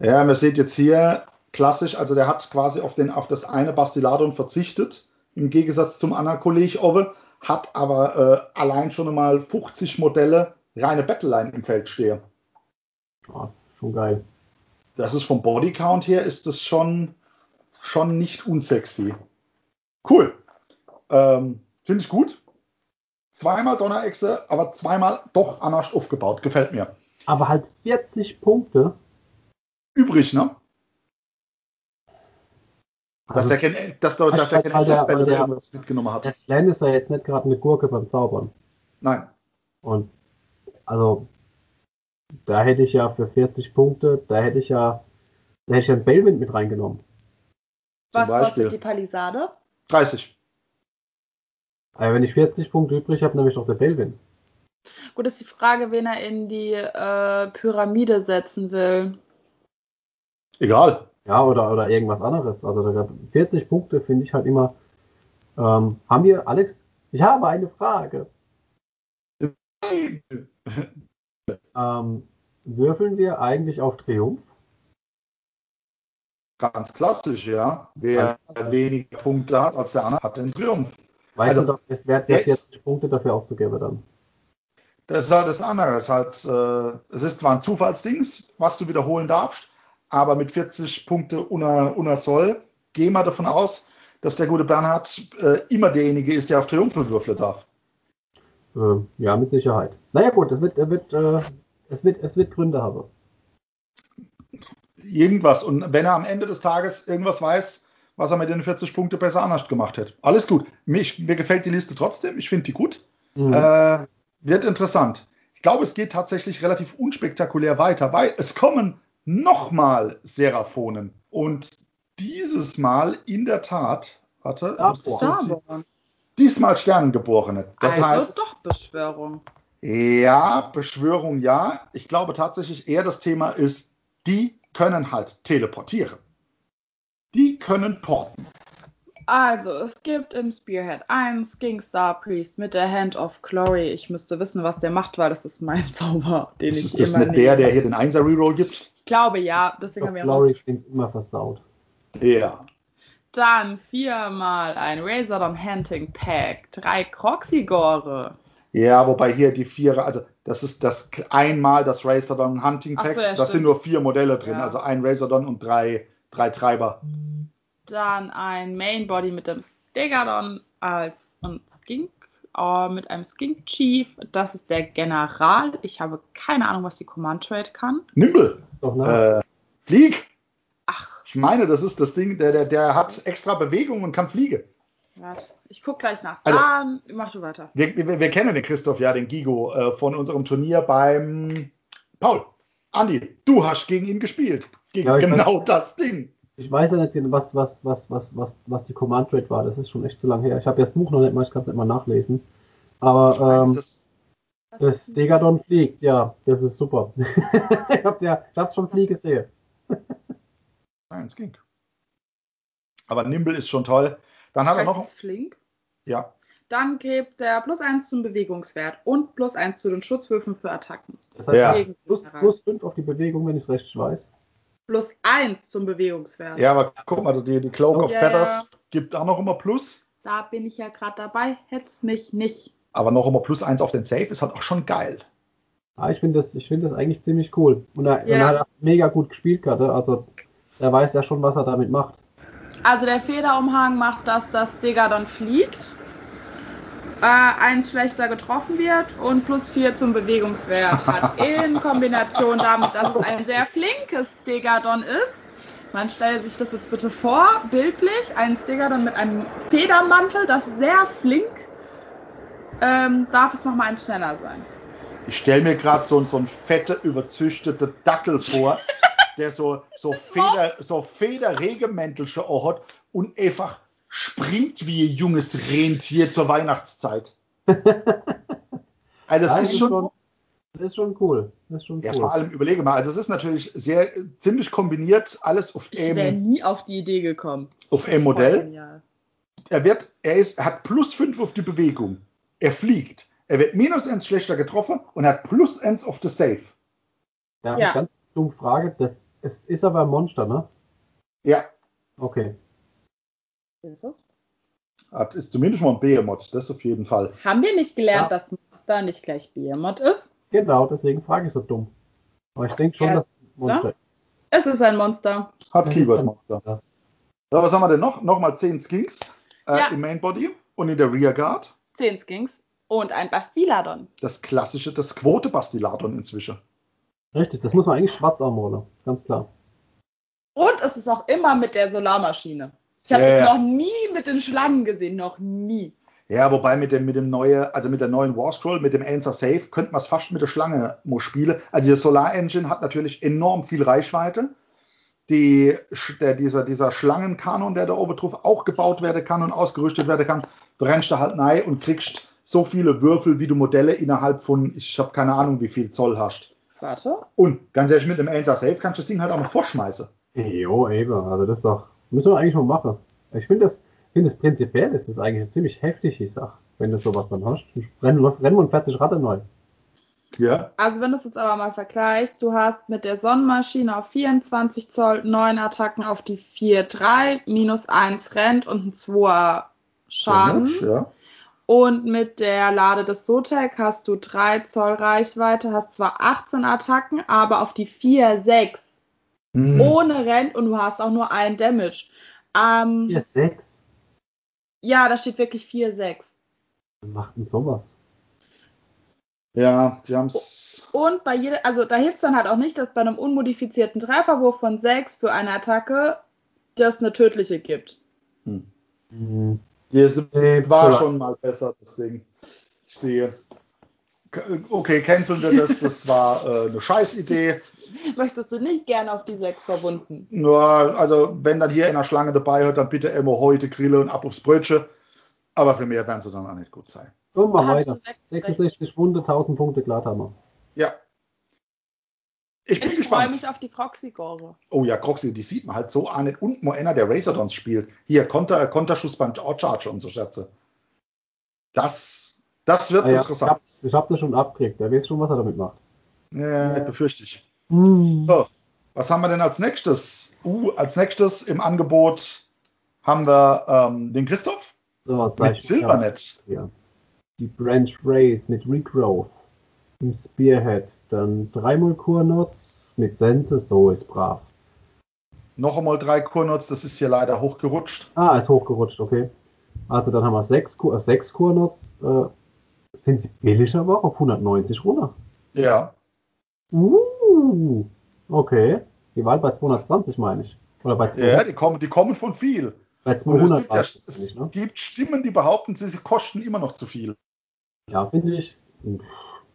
Ja, man sieht jetzt hier klassisch, also der hat quasi auf, den, auf das eine Bastiladon verzichtet, im Gegensatz zum anderen Kollege Owe, hat aber äh, allein schon einmal 50 Modelle reine Battleline im Feld stehen. Ja, schon geil. Das ist vom Bodycount her, ist das schon, schon nicht unsexy. Cool. Ähm, Finde ich gut. Zweimal Donnerechse, aber zweimal doch anders aufgebaut. Gefällt mir. Aber halt 40 Punkte. Übrig, ne? Dass Also, er kein, dass, der- dass er kein weil oder der- irgendwas mitgenommen hat. der Slan ist ja jetzt nicht gerade eine Gurke beim Zaubern. Nein. Und also da hätte ich ja für 40 Punkte, da hätte ich ja, da hätte ich ja einen Bellwind mit reingenommen. Was Beispiel. kostet die Palisade? 30. Aber wenn ich 40 Punkte übrig habe, nehme ich doch der Bellwind. Gut, ist die Frage, wen er in die äh, Pyramide setzen will. Egal. Ja, oder, oder irgendwas anderes. Also da gab 40 Punkte finde ich halt immer. Ähm, haben wir, Alex? Ich habe eine Frage. Ähm, würfeln wir eigentlich auf Triumph? Ganz klassisch, ja. Wer weniger Punkte hat als der andere, hat den Triumph. Weißt Also, du doch, es wert ist- 40 Punkte dafür auszugeben dann. Das ist halt das andere. Es ist, halt, äh, es ist zwar ein Zufallsdings, was du wiederholen darfst, aber mit 40 Punkte unter, unter Soll, geh mal davon aus, dass der gute Bernhard äh, immer derjenige ist, der auf Triumphe würfeln darf. Äh, ja, mit Sicherheit. Naja gut, es wird, es wird, äh, es wird, es wird Gründe haben. Irgendwas. Und wenn er am Ende des Tages irgendwas weiß, was er mit den 40 Punkte besser anders gemacht hätte. Alles gut. Mich, mir gefällt die Liste trotzdem. Ich finde die gut. Mhm. Äh, wird interessant. Ich glaube, es geht tatsächlich relativ unspektakulär weiter, weil es kommen nochmal Seraphonen. Und dieses Mal in der Tat, warte, ziehen. Starborn. diesmal Sternengeborene. Das also heißt, doch Beschwörung. ja, Beschwörung ja. Ich glaube tatsächlich eher das Thema ist, die können halt teleportieren. Die können porten. Also, es gibt im Spearhead einen Kingstar Priest mit der Hand of Glory. Ich müsste wissen, was der macht, weil das ist mein [laughs] Zauber, den Ist ich es das nicht der, nehme. der hier den Einser Reroll gibt? Ich glaube ja, deswegen haben wir Glory klingt immer versaut. Ja. Dann viermal ein Razordon Hunting Pack, drei Croxigore. Ja, wobei hier die Vierer, also das ist das einmal das Razordon Hunting Pack, so, ja, da sind nur vier Modelle drin, Ja. also ein Razordon und drei, drei Treiber. Dann ein Main Body mit dem Stegadon als und Skink, äh, mit einem Skink Chief. Das ist der General. Ich habe keine Ahnung, was die Command Trade kann. Nimble, Doch, ne? äh, flieg! Ach, Ich meine, das ist das Ding, der, der, der hat extra Bewegung und kann fliegen. Warte. Ich gucke gleich nach. Also- Dann mach du weiter. Wir, wir, wir kennen den Christoph, ja, den Gigo, äh, von unserem Turnier beim Paul. Andi, du hast gegen ihn gespielt. Gegen Ja, genau das Ding. Ich weiß ja nicht, was, was, was, was, was, was die Command Trade war. Das ist schon echt zu lange her. Ich habe ja das Buch noch nicht mal, ich kann es nicht mal nachlesen. Aber ähm, das, das Degadon fliegt, ja, das ist super. [laughs] ich habe ja, schon fliegen gesehen. nein, es ging. Aber Nimble ist schon toll. Dann hat er Heißt noch, es Flink? ja, Dann gibt er plus 1 zum Bewegungswert und plus 1 zu den Schutzwürfen für Attacken. Das heißt, Ja. Plus, plus 5 auf die Bewegung, wenn ich es recht weiß. Plus 1 zum Bewegungswert. ja, aber guck mal, also die, die Cloak of Ja, Feathers gibt auch noch immer Plus. Da bin ich ja gerade dabei. Hätt's mich nicht. Aber noch immer plus eins auf den Safe ist halt auch schon geil. Ah, ich finde das, ich finde das eigentlich ziemlich cool. Und er, Ja. und er hat mega gut gespielt gerade. Also er weiß ja schon, was er damit macht. Also der Federumhang macht, dass das Degadon fliegt, äh, eins schlechter getroffen wird und plus 4 zum Bewegungswert hat. [laughs] In Kombination damit, dass es ein sehr flinkes Degadon ist. Man stellt sich das jetzt bitte vor, bildlich, ein Stegadon mit einem Federmantel, das sehr flink, ähm, darf es nochmal ein schneller sein. Ich stelle mir gerade so, so einen fette, überzüchtete Dackel vor, [laughs] der so, so, Feder, so Federregimentelsche hat und einfach springt wie ein junges Rentier zur Weihnachtszeit. Also das Ja, ist schon, das ist schon cool. Das ist schon ja cool. vor allem überlege mal, also es ist natürlich sehr ziemlich kombiniert, alles auf Ich wäre einem, nie auf die Idee gekommen. auf Das einem Modell. Er wird, er ist, er hat plus 5 auf die Bewegung. Er fliegt. Er wird minus 1 schlechter getroffen und hat plus 1 auf das Safe. Ja, Ja. ganz dumme Frage. Das, es ist aber ein Monster, ne? Ja, Okay. Ist es? das ist zumindest mal ein Behemoth, das auf jeden Fall. Haben wir nicht gelernt, Ja. dass Monster nicht gleich Behemoth ist? Genau, deswegen frage ich so dumm. Aber ich denke schon, Ja, dass es ein Monster ist. Es ist ein Monster. Hat Das ist Keyword ein Monster. Monster. So, was haben wir denn noch? Nochmal 10 Skinks äh, Ja. im Main Body und in der Rear Guard. 10 Skinks und ein Bastiladon. Das klassische, das Quote-Bastiladon inzwischen. Richtig, das muss man eigentlich schwarz armholen. Ganz klar. Und es ist auch immer mit der Solarmaschine. Ich habe Ja, es ja. noch nie mit den Schlangen gesehen, noch nie. Ja, wobei mit dem, mit dem neue, also mit der neuen War Scroll, mit dem Answer Safe, könnte man es fast mit der Schlange spielen. Also die Solar Engine hat natürlich enorm viel Reichweite. Die, der, dieser, dieser Schlangenkanon, der da oben drauf auch gebaut werden kann und ausgerüstet werden kann, du rennst da halt rein und kriegst so viele Würfel, wie du Modelle innerhalb von, ich habe keine Ahnung, wie viel Zoll hast. Warte. Und ganz ehrlich, mit dem Answer Safe kannst du das Ding halt auch noch vorschmeißen. Jo, eben, also das ist doch, müssen wir eigentlich mal machen. Ich finde das, finde es prinzipiell ist das eigentlich eine ziemlich heftige Sache, wenn du sowas dann hast. Rennen, rennen und fertig Ratte neu. Ja. Also wenn du es jetzt aber mal vergleichst, du hast mit der Sonnenmaschine auf 24 Zoll 9 Attacken auf die 4-3, minus 1 rennt und ein 2er Schaden. Gut, ja. Und mit der Lade des Sotek hast du 3 Zoll Reichweite, hast zwar 18 Attacken, aber auf die 4-6 Hm. ohne rennt und du hast auch nur einen Damage. Ähm, 4, 6. Ja, da steht wirklich 4-6. Wer macht denn sowas? Ja, die haben es. Und bei jeder, also da hilft es dann halt auch nicht, dass bei einem unmodifizierten Trefferwurf von 6 für eine Attacke das eine tödliche gibt. Hm. Hm. Das Nee, war schon mal besser, das Ding. Ich sehe. K- Okay, canceln wir das. Das war äh, eine Scheißidee. Möchtest du nicht gerne auf die 6 verbunden? Nur, also, wenn dann hier in der Schlange dabei hört, dann bitte immer heute Grille und ab aufs Brötchen. Aber für mehr werden sie dann auch nicht gut sein. So, mal Hat weiter. so 66 Wunde, 1000 Punkte Gladhammer. Ja. Ich bin Ich freue gespannt. mich auf die Croxy-Gore. Oh ja, Croxy, die sieht man halt so auch nicht. Und nur einer, der Razordons spielt. Hier, Konter, Konterschuss beim Charge und so Schätze. Das, das wird Ah, ja, ich interessant. hab, ich hab das schon abgekriegt. Der weiß schon, was er damit macht. Ja, befürchte ich. Hm. So, was haben wir denn als nächstes? Uh, als nächstes im Angebot haben wir ähm, den Christoph So, mit Silbernet. Ja. Die Branch Wraith mit Regrowth. Im Spearhead. Dann dreimal Kurnots mit Sense. So ist brav. Noch einmal drei Kurnots, das ist hier leider hochgerutscht. Ah, ist hochgerutscht, okay. Also dann haben wir sechs, Kur- äh, sechs Kurnots. Äh, sind billig aber auch auf 190 runter. Ja, Uh, okay. Die waren bei 220, meine ich. Oder bei ja 200. die, kommen, die kommen von viel. bei Und es 200 gibt, ja, es nicht, ne? gibt Stimmen, die behaupten, sie kosten immer noch zu viel. Ja, finde ich. pff,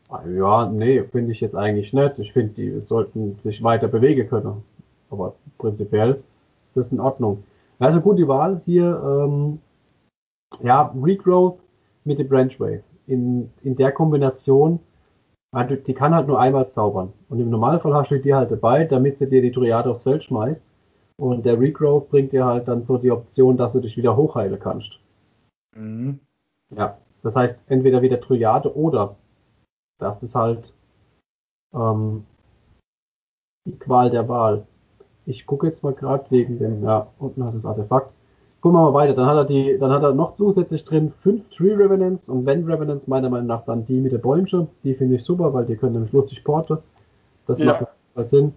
Ja, nee, finde ich jetzt eigentlich nicht. Ich finde, die sollten sich weiter bewegen können. Aber prinzipiell ist das in Ordnung. Also gut, die Wahl hier, ähm, ja, Regrowth mit der Branch Wave. In, in der Kombination, also die kann halt nur einmal zaubern. Und im Normalfall hast du die halt dabei, damit sie dir die Dryade aufs Feld schmeißt. Und der Regrowth bringt dir halt dann so die Option, dass du dich wieder hochheilen kannst. Mhm. Ja, das heißt entweder wieder Triade oder das ist halt ähm, die Qual der Wahl. Ich gucke jetzt mal gerade wegen dem, ja, unten hast du das Artefakt. Gucken wir mal weiter. Dann hat er die, dann hat er noch zusätzlich drin fünf Tree Revenants und wenn Revenants meiner Meinung nach dann die mit der Bäumchen. Die finde ich super, weil die können nämlich lustig porten. Das Ja. macht Sinn.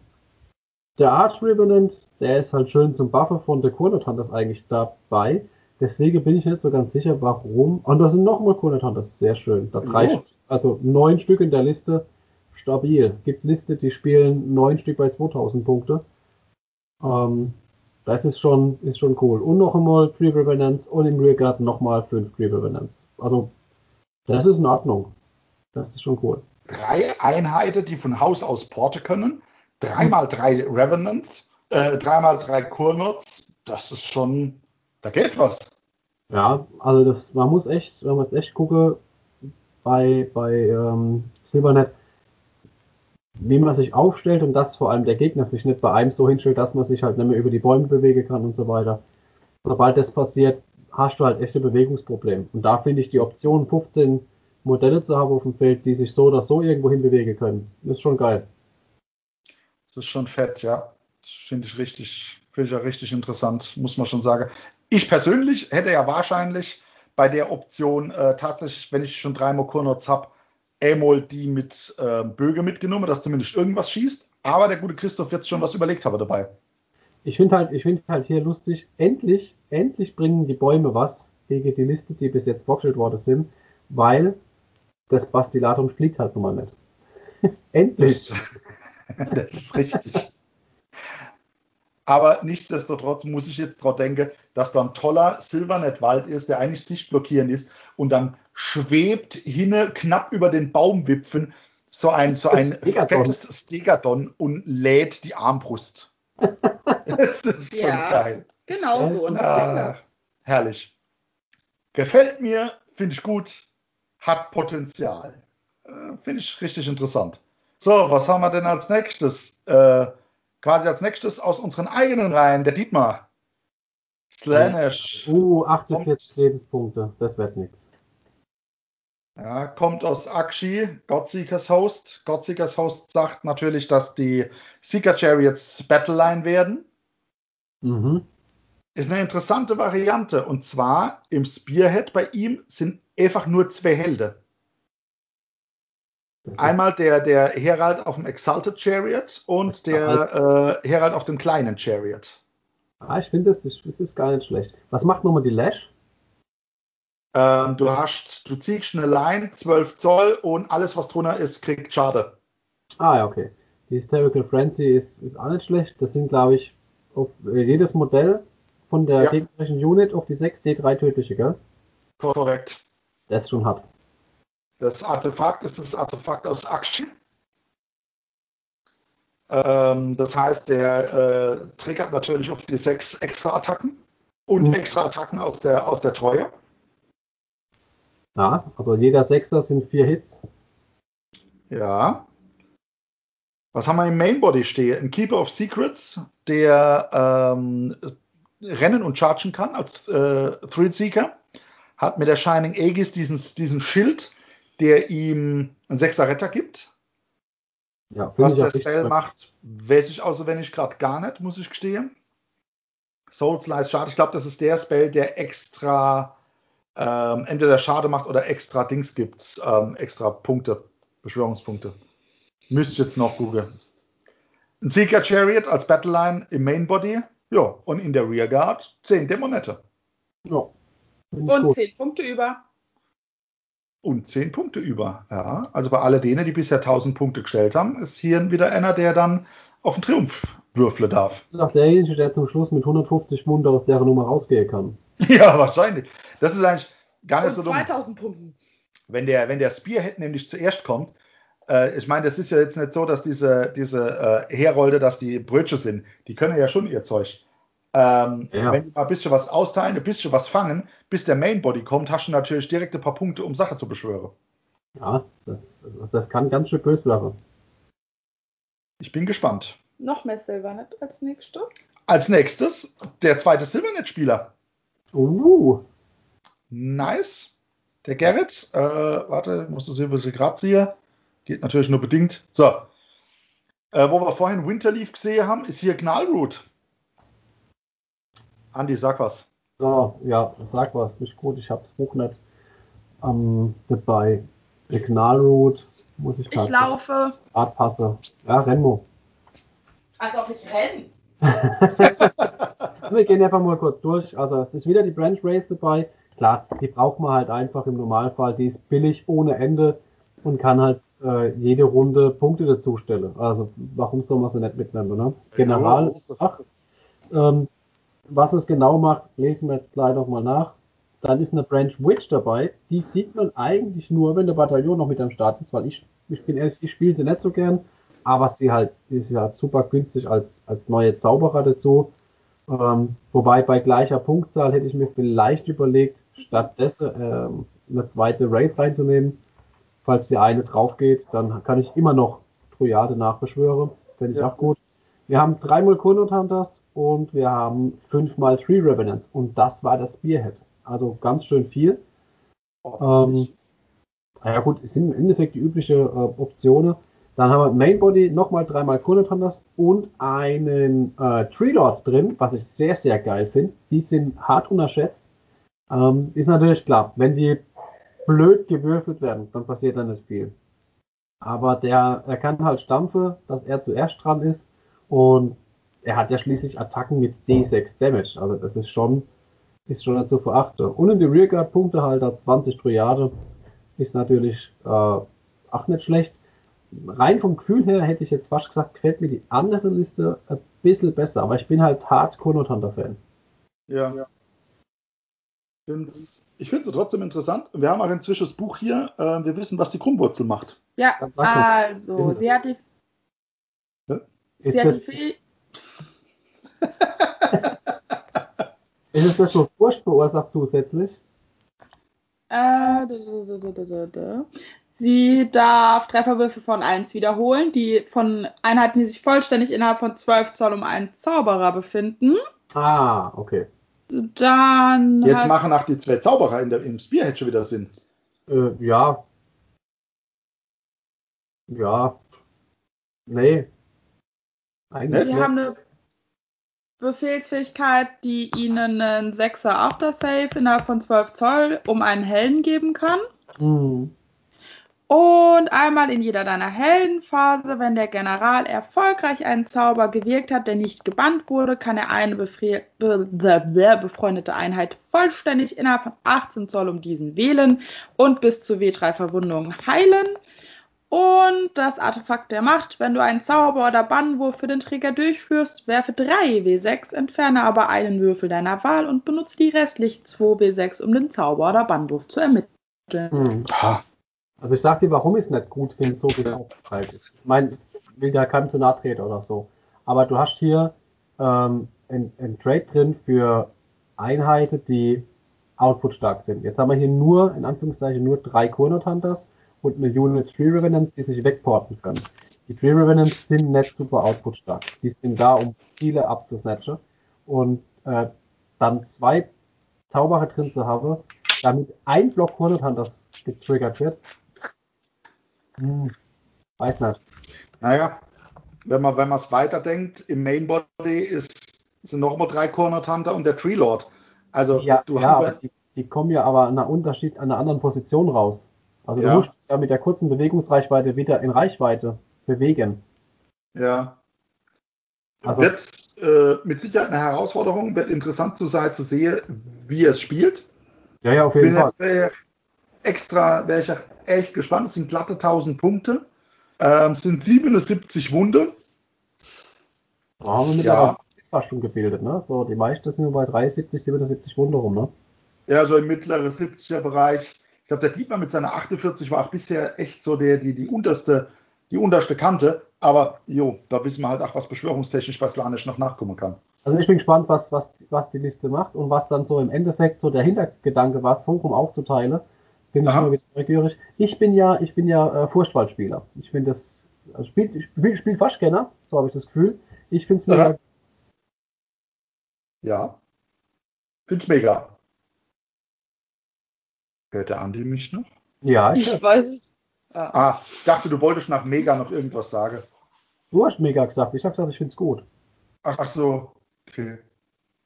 Der Arch Revenant, der ist halt schön zum Buffer von der Hunters eigentlich dabei. Deswegen bin ich nicht so ganz sicher, warum. Und da sind nochmal Hunters, sehr schön. Da drei, Jo. Also neun Stück in der Liste, stabil. Gibt Liste, die spielen neun Stück bei 2000 Punkte. Ähm, das ist schon, ist schon cool. Und noch einmal Tree Revenants und im Rearguard nochmal fünf Tree Revenants. Also, das ist in Ordnung. Das ist schon cool. Drei Einheiten, die von Haus aus porten können. Dreimal drei Revenants, äh, dreimal drei Kurnots. Das ist schon, da geht was. Ja, also das, man muss echt, man muss echt gucken bei, bei ähm, Silvernet, wie man sich aufstellt und dass vor allem der Gegner sich nicht bei einem so hinstellt, dass man sich halt nicht mehr über die Bäume bewegen kann und so weiter. Sobald das passiert, hast du halt echte Bewegungsprobleme. Und da finde ich die Option, 15 Modelle zu haben auf dem Feld, die sich so oder so irgendwo hin bewegen können, ist schon geil. Das ist schon fett, ja. Finde ich richtig, finde ich ja richtig interessant, muss man schon sagen. Ich persönlich hätte ja wahrscheinlich bei der Option äh, tatsächlich, wenn ich schon dreimal Kurnots habe, einmal die mit äh, Böge mitgenommen, dass zumindest irgendwas schießt. Aber der gute Christoph jetzt schon was überlegt habe dabei. Ich finde halt, ich finde halt hier lustig, endlich, endlich bringen die Bäume was gegen die Liste, die bis jetzt vorgestellt worden sind, weil das Bastillatum fliegt halt nun mal nicht. [laughs] endlich. Das, [laughs] das ist richtig. Aber nichtsdestotrotz muss ich jetzt dran denken, dass da ein toller Silvernet-Wald ist, der eigentlich sichtblockierend ist und dann schwebt hinne knapp über den Baumwipfen so ein, so ein [laughs] Stegadon. fettes Stegadon und lädt die Armbrust. [laughs] das ist schon Ja. geil. Genau so. Und das Ah, klingt das. herrlich. Gefällt mir, finde ich gut, hat Potenzial. Äh, finde ich richtig interessant. So, was haben wir denn als nächstes? Äh, quasi als nächstes aus unseren eigenen Reihen, der Dietmar. Slanesh. Uh, 48 Lebenspunkte, das wird nichts. Ja, kommt aus Akshi, Godseekers Host. Godseekers Host sagt natürlich, dass die Seeker Chariots Battleline werden. Mhm. Ist eine interessante Variante. Und zwar im Spearhead bei ihm sind einfach nur zwei Helden. Einmal der, der Herald auf dem Exalted Chariot und der äh, Herald auf dem kleinen Chariot. Ah, ich finde, das, ist- das ist gar nicht schlecht. Was macht nochmal die Lash? Ähm, du hast, du ziehst eine Line, 12 Zoll und alles, was drunter ist, kriegt Schade. Ah, ja, okay. Die Hysterical Frenzy ist, ist auch nicht schlecht. Das sind, glaube ich, auf äh, jedes Modell von der Ja. gegnerischen Unit auf die 6 D3 tödliche, gell? Korrekt. Das ist schon hart. Das Artefakt ist das Artefakt aus Akshi. Ähm, das heißt, der äh, triggert natürlich auf die sechs extra Attacken und Mhm. extra Attacken aus der, aus der Treue. Ja, also jeder Sechser sind vier Hits. Ja. Was haben wir im Mainbody stehen? Ein Keeper of Secrets, der ähm, rennen und chargen kann als äh, Thrill Seeker. Hat mit der Shining Aegis diesen, diesen Schild, der ihm einen Sechser Retter gibt. Ja, Was richtig Spell macht, weiß ich auswendig gerade gar nicht, muss ich gestehen. Soul Slice Schade, ich glaube, das ist der Spell, der extra ähm, entweder Schade macht oder extra Dings gibt, ähm, extra Punkte, Beschwörungspunkte. Müsste ich jetzt noch googeln. Ein Seeker Chariot als Battleline im Main Body, ja, und in der Rearguard 10 Dämonette Ja, Und gut. 10 Punkte über. Und 10 Punkte über. Ja, also bei all denen, die bisher 1000 Punkte gestellt haben, ist hier wieder einer, der dann auf den Triumph würfeln darf. Das ist auch derjenige, der zum Schluss mit 150 Wunder aus der Nummer rausgehen kann. [laughs] Ja, wahrscheinlich. Das ist eigentlich gar nicht Und so dumm. 2000 Punkten. Wenn der, wenn der Spearhead nämlich zuerst kommt, äh, ich meine, das ist ja jetzt nicht so, dass diese, diese äh, Herolde, dass die Brötchen sind. Die können ja schon ihr Zeug. Ähm, Ja. Wenn die mal ein bisschen was austeilen, ein bisschen was fangen, bis der Mainbody kommt, hast du natürlich direkt ein paar Punkte, um Sache zu beschwören. Ja, das, das kann ganz schön böse werden. Ich bin gespannt. Noch mehr Silvernet als nächstes. Als nächstes der zweite Silvernet-Spieler. Uh, Nice. Der Gerrit, äh, warte, ich muss das hier bisschen gerade sehen. Geht natürlich nur bedingt. So. Äh, wo wir vorhin Winterleaf gesehen haben, ist hier Gnarlroot. Andi, sag was. so, ja, sag was, nicht gut, ich habe das Buch nicht ähm, dabei. Der Knallroot, muss ich Ich laufe. Radpasse. Ja, Renmo. Als ob ich renne. [laughs] Wir gehen einfach mal kurz durch. Also es ist wieder die Branch Race dabei. Klar, die braucht man halt einfach im Normalfall. Die ist billig ohne Ende und kann halt äh, jede Runde Punkte dazu stellen. Also warum soll man sie nicht mitnehmen? Ne? General Ja. ist ach, ähm, was es genau macht, lesen wir jetzt gleich nochmal nach. Dann ist eine Branch Witch dabei. Die sieht man eigentlich nur, wenn der Bataillon noch mit am Start ist, weil ich, ich bin ehrlich, ich spiele sie nicht so gern. Aber sie halt ist ja super günstig als, als neue Zauberer dazu. Ähm, wobei bei gleicher Punktzahl hätte ich mir vielleicht überlegt, stattdessen ähm, eine zweite Raid reinzunehmen. Falls die eine drauf geht, dann kann ich immer noch Trojade nachbeschwören. Fände ich Ja. auch gut. Wir haben dreimal Kunut Hunters und wir haben fünfmal Tree Revenants. Und das war das Spearhead. Also ganz schön viel. Ähm, naja gut, es sind im Endeffekt die üblichen äh, Optionen. Dann haben wir Mainbody nochmal dreimal Kunut Hunters und einen äh, Tree Lord drin, was ich sehr, sehr geil finde. Die sind hart unterschätzt. Ähm, ist natürlich klar, wenn die blöd gewürfelt werden, dann passiert da nicht viel. Aber der, er kann halt stampfen, dass er zuerst dran ist und er hat ja schließlich Attacken mit D6 Damage. Also das ist schon, ist schon zu verachten. Und in die Rearguard Punkte halt hat 20 Triade ist natürlich äh, auch nicht schlecht. rein vom Gefühl her hätte ich jetzt fast gesagt, gefällt mir die andere Liste ein bisschen besser, aber ich bin halt hart Chrono Hunter Fan. Ja. ja. Ich finde es trotzdem interessant. Wir haben auch inzwischen das Buch hier. Äh, wir wissen, was die Krummwurzel macht. Ja, also, sie hat die. Ja? Sie hat die Fee [laughs] Ist es das schon Furcht verursacht zusätzlich? Äh, Sie darf Trefferwürfe von 1 wiederholen, die von Einheiten, die sich vollständig innerhalb von 12 Zoll um einen Zauberer befinden. Ah, okay. Dann. Jetzt machen auch die zwei Zauberer in der, im Spearhead schon wieder Sinn. Äh, ja. Ja. Nee. Eigentlich. Sie haben eine Befehlsfähigkeit, die ihnen einen 6er Aftersave innerhalb von 12 Zoll um einen Helden geben kann. Mhm. Und einmal in jeder deiner Heldenphase, wenn der General erfolgreich einen Zauber gewirkt hat, der nicht gebannt wurde, kann er eine be be befreundete Einheit vollständig innerhalb von 18 Zoll um diesen wählen und bis zu W3 Verwundungen heilen. Und das Artefakt der Macht, wenn du einen Zauber oder Bannwurf für den Träger durchführst, werfe 3 W6, entferne aber einen Würfel deiner Wahl und benutze die restlichen 2 W6, um den Zauber oder Bannwurf zu ermitteln. Hm. Also ich sag dir, warum ich es nicht gut finde, so wie es aufgeteilt ist. Ich meine, ich will da keinem zu nahe treten oder so. Aber du hast hier ähm, ein, ein Trade drin für Einheiten, die Output stark sind. Jetzt haben wir hier nur, in Anführungszeichen, nur drei Coordinate Hunters und eine Unit Tree Revenants, die sich wegporten können. Die Tree Revenants sind nicht super output stark. Die sind da, um Ziele abzusnatchen. Und äh, dann zwei Zauberer drin zu haben, damit ein Block 100 Hunters getriggert wird. Hm, weiß nicht. Naja, wenn man wenn es weiterdenkt, im Main Body ist, sind noch immer drei Corner Hunter und der Tree Lord. Also ja, du ja, die, die, kommen ja aber an einer Unterschied, an einer anderen Position raus. Also ja. du musst ja mit der kurzen Bewegungsreichweite wieder in Reichweite bewegen. Ja. Also, wird äh, mit Sicherheit eine Herausforderung, wird interessant zu sein zu sehen, wie es spielt. Ja, ja, auf jeden Bin Fall. Wär extra wäre ich echt gespannt. Es sind glatte 1000 Punkte. Ähm, es sind 77 Wunde. Da haben wir mit ja. der schon gebildet, ne? So, die meisten sind nur bei 73, 77 Wunde rum, ne? Ja, so im mittleren 70er Bereich glaube, der Dietmar mit seiner 48 war auch bisher echt so der, die, die unterste, die unterste Kante. Aber jo, da wissen wir halt auch, was beschwörungstechnisch bei Slanisch noch nachkommen kann. Also ich bin gespannt, was, was, was die Liste macht und was dann so im Endeffekt so der Hintergedanke war, so rum aufzuteilen. Bin ich immer wieder neugierig. Ich bin ja, ich bin ja äh, Furchtwaldspieler. Ich finde das, also spielt, ich spiel fast gerne, so habe ich das Gefühl. Ich finde es mega. Ja. Finde es mega. Hört der Andi mich noch? Ja, ich, ich weiß es. Ah. ah, ich dachte, du wolltest nach Mega noch irgendwas sagen. Du hast Mega gesagt. Ich habe gesagt, ich finde es gut. Ach, ach, so, okay.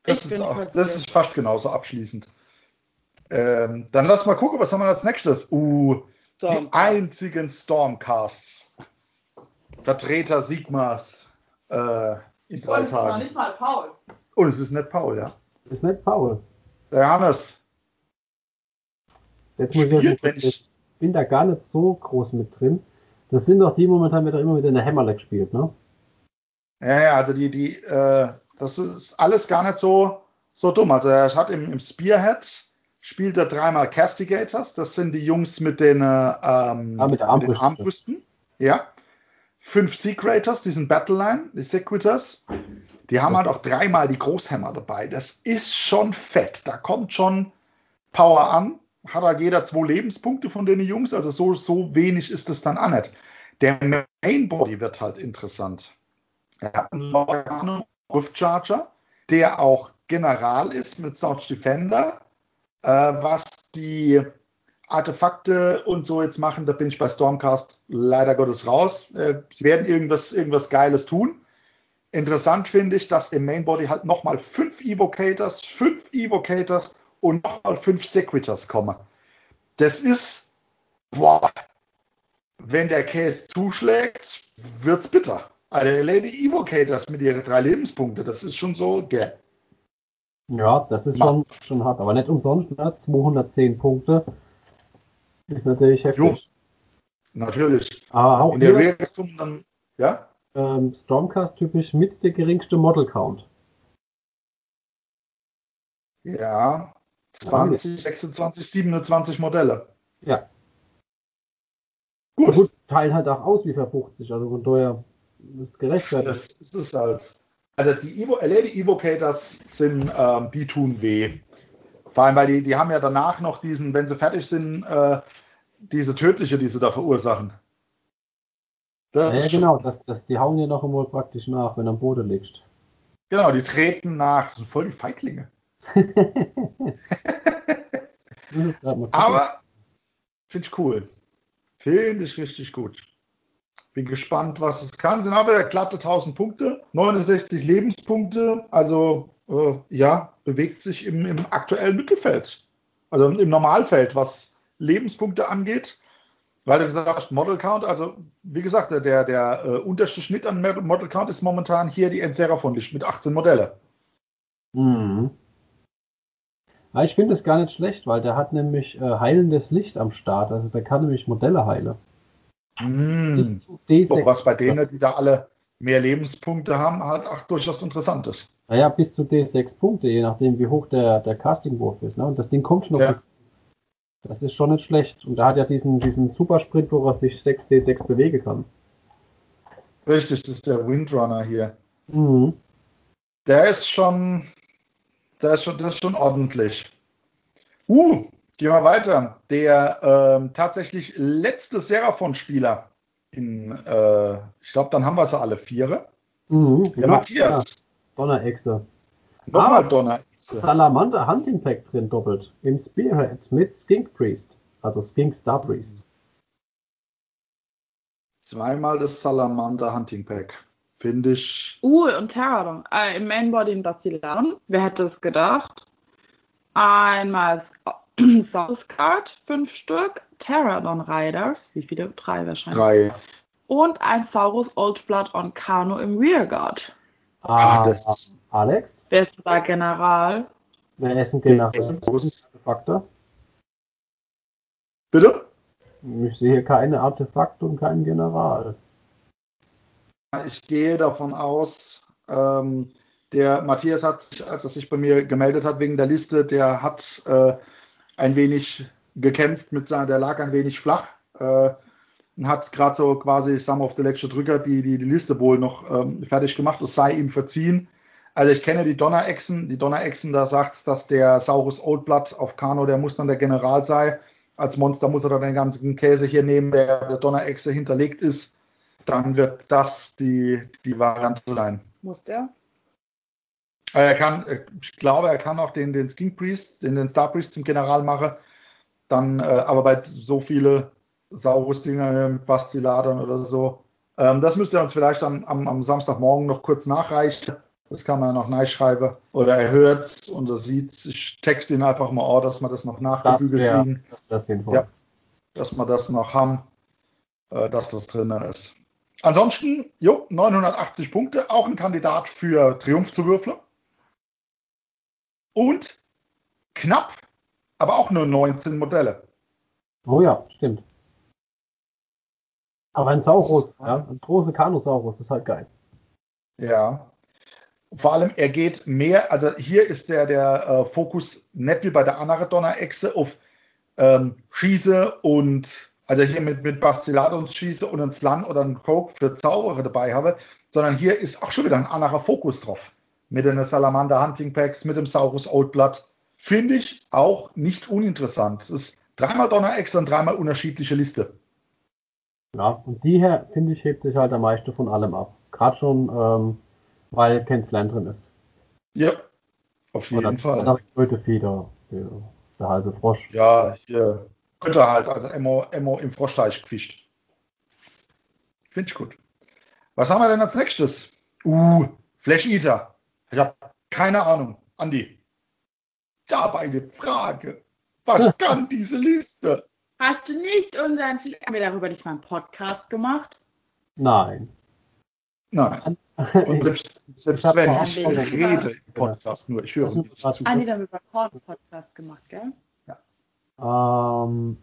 Das, ist, auch, das ist fast genauso abschließend. Ähm, dann lass mal gucken, was haben wir als nächstes? Uh, die einzigen Stormcasts. Vertreter Sigmas äh, in drei Und Tagen. Und nicht mal Paul. Und es ist nicht Paul, ja. Es ist nicht Paul. Der Hannes. Jetzt muss ich, wenn ich bin da gar nicht so groß mit drin. Das sind doch die momentan, wer da immer mit in der Hammerleg spielt, ne? Ja, ja, also die, die, äh, das ist alles gar nicht so, so dumm. Also er hat im, im Spearhead spielt er dreimal Castigators, das sind die Jungs mit den, äh, ähm, ah, mit, mit den Armbrüsten. Ja. Fünf Secretors, die sind Battleline, die Sequitors. Die haben halt auch dreimal die Großhammer dabei. Das ist schon fett. Da kommt schon Power an hat halt jeder zwei Lebenspunkte von den Jungs, also so, so wenig ist es dann auch nicht. Der Mainbody wird halt interessant. Er hat einen Lorano Charger, der auch General ist mit South Defender. Äh, was die Artefakte und so jetzt machen, da bin ich bei Stormcast leider Gottes raus. Äh, sie werden irgendwas, irgendwas Geiles tun. Interessant finde ich, dass im Mainbody halt nochmal fünf Evocators, fünf Evocators und nochmal fünf Sequitors komme. Das ist, boah, wenn der Case zuschlägt, wird's bitter. Also Lady Evocators mit ihren drei Lebenspunkte, das ist schon so, gell. Ja, das ist schon, schon hart, aber nicht umsonst, ne? 210 Punkte. Ist natürlich heftig. Jo. Natürlich. Aber auch In der kommen dann, ja? ähm, Stormcast typisch mit der geringste Model Count. Ja. 20, 26, 27 Modelle. Ja. Gut. Gut, teilen halt auch aus wie 50, also von daher ist gerechtfertigt. Das ist es halt. Also die Evo, LED Evocators sind, ähm, die tun weh. Vor allem, weil die, die haben ja danach noch diesen, wenn sie fertig sind, äh, diese tödliche, die sie da verursachen. Das Ja, genau, das, das, die hauen dir noch einmal praktisch nach, wenn du am Boden liegst. Genau, die treten nach. Das sind voll die Feiglinge. Aber finde ich cool. Finde ich richtig gut. Bin gespannt, was es kann. Sind aber glatte 1000 Punkte, 69 Lebenspunkte. Also äh, ja, bewegt sich im, im aktuellen Mittelfeld. Also im Normalfeld, was Lebenspunkte angeht. Weil du gesagt hast, Model Count, also wie gesagt, der, der, der äh, unterste Schnitt an Model Count ist momentan hier die Enserafon-Licht mit 18 Modelle. Mhm. Ja, ich finde es gar nicht schlecht, weil der hat nämlich äh, heilendes Licht am Start. Also der kann nämlich Modelle heilen. Mm. Bis zu D6. Doch, was bei denen, die da alle mehr Lebenspunkte haben, halt auch durchaus interessant ist. Naja, bis zu D6 Punkte, je nachdem wie hoch der, der Castingwurf ist. Ne? Und das Ding kommt schon auf Ja. die Das ist schon nicht schlecht. Und er hat ja diesen, diesen Supersprint, wo er sich 6D6 bewegen kann. Richtig, das ist der Windrunner hier. Mhm. Der ist schon, der ist schon, das ist schon ordentlich. Uh, gehen wir weiter. Der ähm, tatsächlich letzte Seraphon-Spieler in, äh, ich glaube, dann haben wir sie alle viere. Mhm. Der Matthias. Donnerechse. Nochmal Ah. Donner. Salamander Hunting Pack drin doppelt. Im Spearhead mit Skink Priest. Also Skink Star Priest. Zweimal das Salamander Hunting Pack. Finde ich. Uh, und Terradon. Äh, Im Mainbody ein Basilan. Wer hätte es gedacht? Einmal [clears throat] South Guard, fünf Stück. Terradon Riders. Wie viele? Drei wahrscheinlich. Drei. Und ein Saurus Old Blood on Kano im Rearguard. Ah, Ah, das ist Alex? Wer ist da General? Wer ist ein General? Artefakte? Bitte? Ich sehe hier keine Artefakte und keinen General. Ich gehe davon aus, ähm, der Matthias hat sich, als er sich bei mir gemeldet hat wegen der Liste, der hat äh, ein wenig gekämpft mit seiner, der lag ein wenig flach äh, und hat gerade so quasi, ich sag mal auf der letzte Drücker, die, die, die Liste wohl noch ähm, fertig gemacht. Es sei ihm verziehen. Also ich kenne die Donnerechsen. Die Donnerechsen, da sagt dass der Saurus Oldblood auf Kano, der muss dann der General sein. Als Monster muss er dann den ganzen Käse hier nehmen, der der Donnerechse hinterlegt ist. Dann wird das die, die Variante sein. Muss der? Äh, Er kann, äh, ich glaube, er kann auch den, den Skink Priest, den, den Star Priest zum General machen. Dann, äh, aber bei so viele Saurus-Dinger mit Bastiladern oder so, ähm, das müsste er uns vielleicht dann am, am Samstagmorgen noch kurz nachreichen. Das kann man noch nachschreiben. Oder er hört es und er sieht Ich texte ihn einfach mal an, dass wir das noch Das nachgebügelt wäre kriegen, das. Ja. dass wir das noch haben, äh, dass das drin ist. Ansonsten, jo, 980 Punkte, auch ein Kandidat für Triumph zu würfeln. Und knapp, aber auch nur 19 Modelle. Oh ja, stimmt. Aber ein Saurus, ja, ein großer Kanosaurus, ist halt geil. Ja. Vor allem, er geht mehr, also hier ist der, der äh, Fokus nicht wie bei der anderen Donnerechse auf ähm, Schieße und, also hier mit, mit Bastiladons Schieße und ein Slan oder ein Coke für Zauberer dabei habe, sondern hier ist auch schon wieder ein anderer Fokus drauf. Mit den Salamander Hunting Packs, mit dem Saurus Old Blood. Finde ich auch nicht uninteressant. Es ist dreimal Donnerechse und dreimal unterschiedliche Liste. Ja, und die hier, finde ich, hebt sich halt am meisten von allem ab. Gerade schon, ähm, weil kein Slan drin ist. Ja, auf jeden Oder Fall. oder Krötefieder, der, der halbe Frosch. Ja, hier könnte halt, also Emmo, Emmo im Froschteich gefischt. Finde ich gut. Was haben wir denn als nächstes? Uh, Flash Eater. Ich habe keine Ahnung. Andi. Da habe eine Frage. Was kann diese Liste? Hast du nicht unseren Flie Haben wir darüber nicht mal einen Podcast gemacht? Nein. Nein. Und [laughs] selbst, selbst Ich wenn ich schon rede im Podcast, nur ich höre nicht zu. Nee, da haben wir über einen Podcast gemacht, gell? Ähm,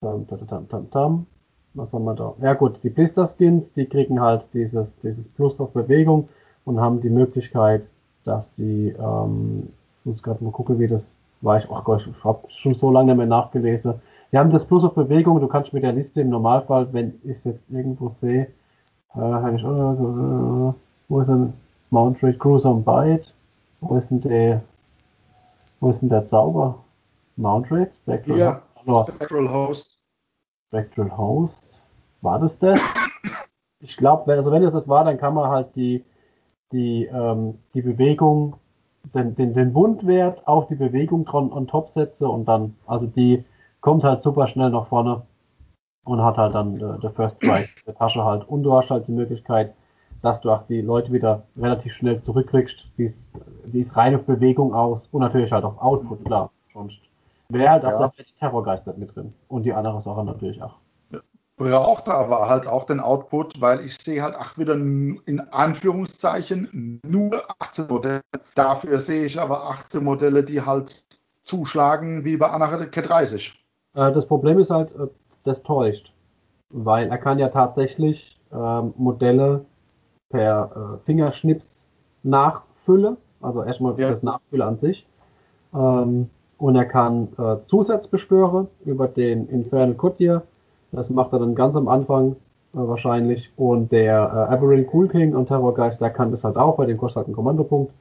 tam, tam, tam, tam, was haben wir da? Ja gut, die Blister Skins, die kriegen halt dieses, dieses Plus auf Bewegung und haben die Möglichkeit, dass sie, ähm, ich muss gerade mal gucken, wie das war. Ich, oh Gott, ich habe schon so lange mehr nachgelesen. Die haben das Plus auf Bewegung, du kannst mit der Liste im Normalfall, wenn ich es jetzt irgendwo sehe, äh, habe ich, äh, wo ist denn Mount Rate Cruiser und Bite? Wo ist denn der, wo ist denn der Zauber? Mount Rate? Spectral ja, Spectral Host. Spectral Host. War das das? Ich glaube, also wenn es das war, dann kann man halt die, die, ähm, die Bewegung, den, den, den Wundwert auf die Bewegung dran on top setze und dann, also die kommt halt super schnell nach vorne und hat halt dann äh, der First Strike [clears throat] der Tasche halt. Und du hast halt die Möglichkeit, dass du auch die Leute wieder relativ schnell zurückkriegst. Die ist, die ist rein auf Bewegung aus und natürlich halt auf Output, klar. Sonst wäre halt auch ja. der Terrorgeist mit drin. Und die andere Sache natürlich auch. Ja, auch da war halt auch den Output, weil ich sehe halt auch wieder in Anführungszeichen nur 18 Modelle. Dafür sehe ich aber 18 Modelle, die halt zuschlagen wie bei Anarchike 30. Äh, das Problem ist halt, äh, das täuscht. Weil er kann ja tatsächlich ähm, Modelle per äh, Fingerschnips nachfüllen. Also erstmal ja. das Nachfüllen an sich. Ähm, und er kann äh, Zusatzbeschwöre über den Infernal Coutier das macht er dann ganz am Anfang äh, wahrscheinlich. Und der äh, Aberrant Cool King und Terrorgeist, der kann das halt auch, bei dem kostet halt einen Kommandopunkt.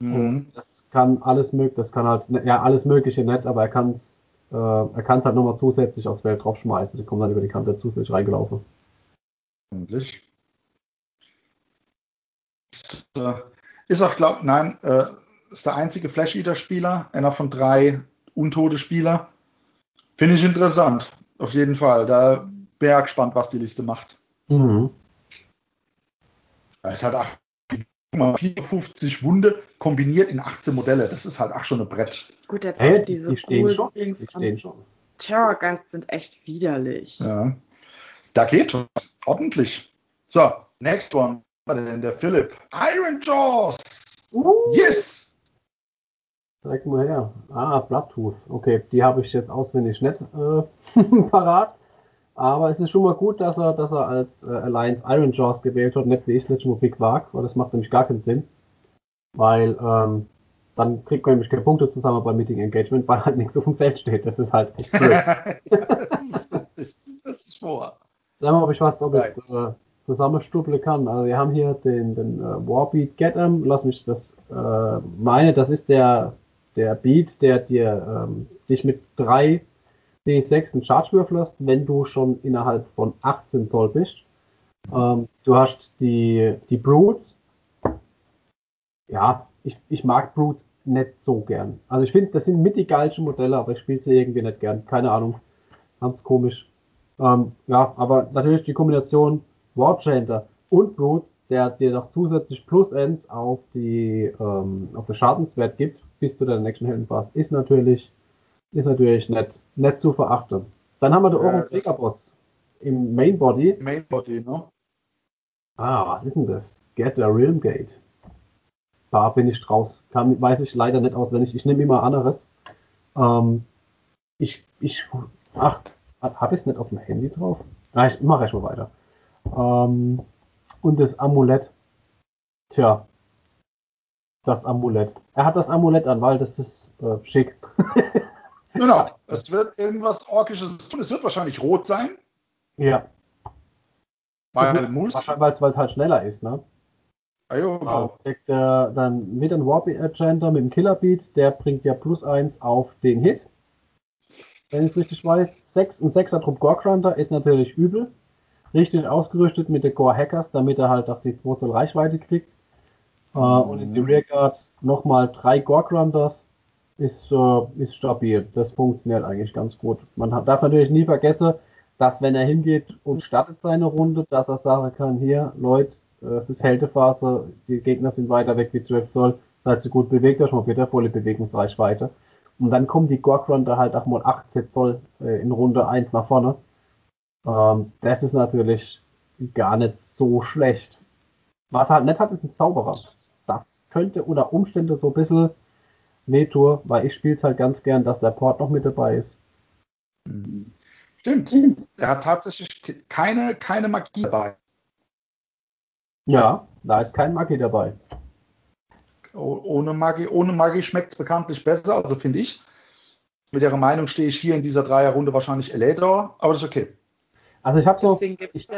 Mhm. das kann alles mögliche, das kann halt, ja, alles Mögliche nicht, aber er kann es äh, er kann es halt nochmal zusätzlich aufs Feld draufschmeißen. Die kommen dann über die Kante zusätzlich reingelaufen. Endlich. Ist, auch, glaub, nein, äh, ist der einzige Flash-Eater-Spieler, einer von drei Untote-Spieler. Finde ich interessant. Auf jeden Fall. Da bin ich gespannt, was die Liste macht. Mhm. Es hat 54 Wunde kombiniert in 18 Modelle. Das ist halt auch schon ein Brett. Gut, der hey, diese die stehen schon. Die stehen schon. Terrorgeist sind echt widerlich. Ja. Da geht was. Ordentlich. So, next one. Der Philipp. Iron Jaws. Uh. Yes. Zeig mal her. Ah, Bloodtooth. Okay, die habe ich jetzt auswendig nicht äh, [laughs] parat. Aber es ist schon mal gut, dass er, dass er als äh, Alliance Iron Jaws gewählt hat, nicht wie ich letztes Mal Big Quark, weil das macht nämlich gar keinen Sinn. Weil ähm, dann kriegt man nämlich keine Punkte zusammen beim Meeting Engagement, weil halt nichts auf dem Feld steht. Das ist halt echt blöd. das, [laughs] ist, das ist vor. Sag mal, ob ich was, ob ich äh, zusammenstuppeln kann. Also wir haben hier den, den äh, Warbeat Get 'em. Lass mich das äh, meine, das ist der der Beat, der dir ähm, dich mit drei D6 einen Charge würfelst, wenn du schon innerhalb von 18 Zoll bist. Ähm, du hast die, die Brutes. Ja, ich, ich mag Brutes nicht so gern. Also ich finde, das sind mit die geilsten Modelle, aber ich spiele sie irgendwie nicht gern. Keine Ahnung. Ganz komisch. Ähm, ja, aber natürlich die Kombination Warchanter und Brutes, der dir noch zusätzlich Plus Ends auf ähm, auf den Schadenswert gibt, bis zu der nächsten Heldenphase, ist natürlich, ist natürlich nicht, nicht zu verachten. Dann haben wir den Orum ja, Boss im Main Body. Main Body, ne? Ah, was ist denn das? Get the Realm Gate. Da bin ich draus. Kann, weiß ich leider nicht auswendig. Ich nehme immer anderes. Ähm, ich, ich, ach, habe ich es nicht auf dem Handy drauf? Ah, ich mache erst mal weiter. Ähm, und das Amulett. Tja, das Amulett. Er hat das Amulett an, weil das ist äh, schick. [laughs] genau, [laughs] es wird irgendwas Orkisches tun. Es wird wahrscheinlich rot sein. Ja. Weil es muss. Wahrscheinlich, weil es halt schneller ist, ne? Ah, jo, genau. Äh, dann mit einem Warp Agenda mit dem Killer Beat, der bringt ja plus 1 auf den Hit. Wenn ich es richtig weiß. 6, ein 6er Trupp Gore ist natürlich übel. Richtig ausgerüstet mit den Gore Hackers, damit er halt auf die 2 Zoll Reichweite kriegt. Äh, und in die Rearguard nochmal drei Gorgrunders ist, äh, ist stabil. Das funktioniert eigentlich ganz gut. Man hat, darf natürlich nie vergessen, dass wenn er hingeht und startet seine Runde, dass er sagen kann, hier, Leute, äh, es ist Hältephase, die Gegner sind weiter weg wie 12 Zoll, seid so gut bewegt euch mal bitte, volle Bewegungsreichweite. Und dann kommen die Gorgrunter halt auch mal 18 Zoll äh, in Runde 1 nach vorne. Ähm, das ist natürlich gar nicht so schlecht. Was halt nicht hat, ist ein Zauberer könnte unter Umständen so ein bisschen wehtun, weil ich spiele es halt ganz gern, dass der Port noch mit dabei ist. Stimmt. Er hat tatsächlich keine, keine Magie dabei. Ja, da ist kein Magie dabei. Oh, ohne Magie, ohne Magie schmeckt es bekanntlich besser, also finde ich. Mit ihrer Meinung stehe ich hier in dieser Dreierrunde wahrscheinlich Elador, aber das ist okay. Also ich habe so, ich, ich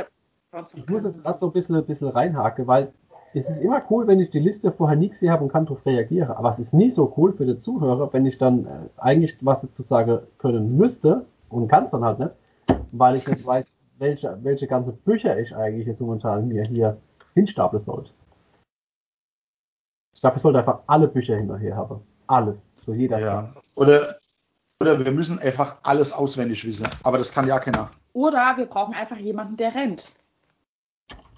muss jetzt gerade so ein bisschen, ein bisschen reinhaken, weil es ist immer cool, wenn ich die Liste vorher nie gesehen habe und kann darauf reagieren. Aber es ist nie so cool für den Zuhörer, wenn ich dann äh, eigentlich was dazu sagen können müsste und kann es dann halt nicht, weil ich nicht weiß, welche, welche ganze Bücher ich eigentlich jetzt momentan mir hier hinstapeln sollte. Ich glaube, ich sollte einfach alle Bücher hinterher haben. Alles. So jeder. Ja. Oder, oder wir müssen einfach alles auswendig wissen, aber das kann ja keiner. Oder wir brauchen einfach jemanden, der rennt,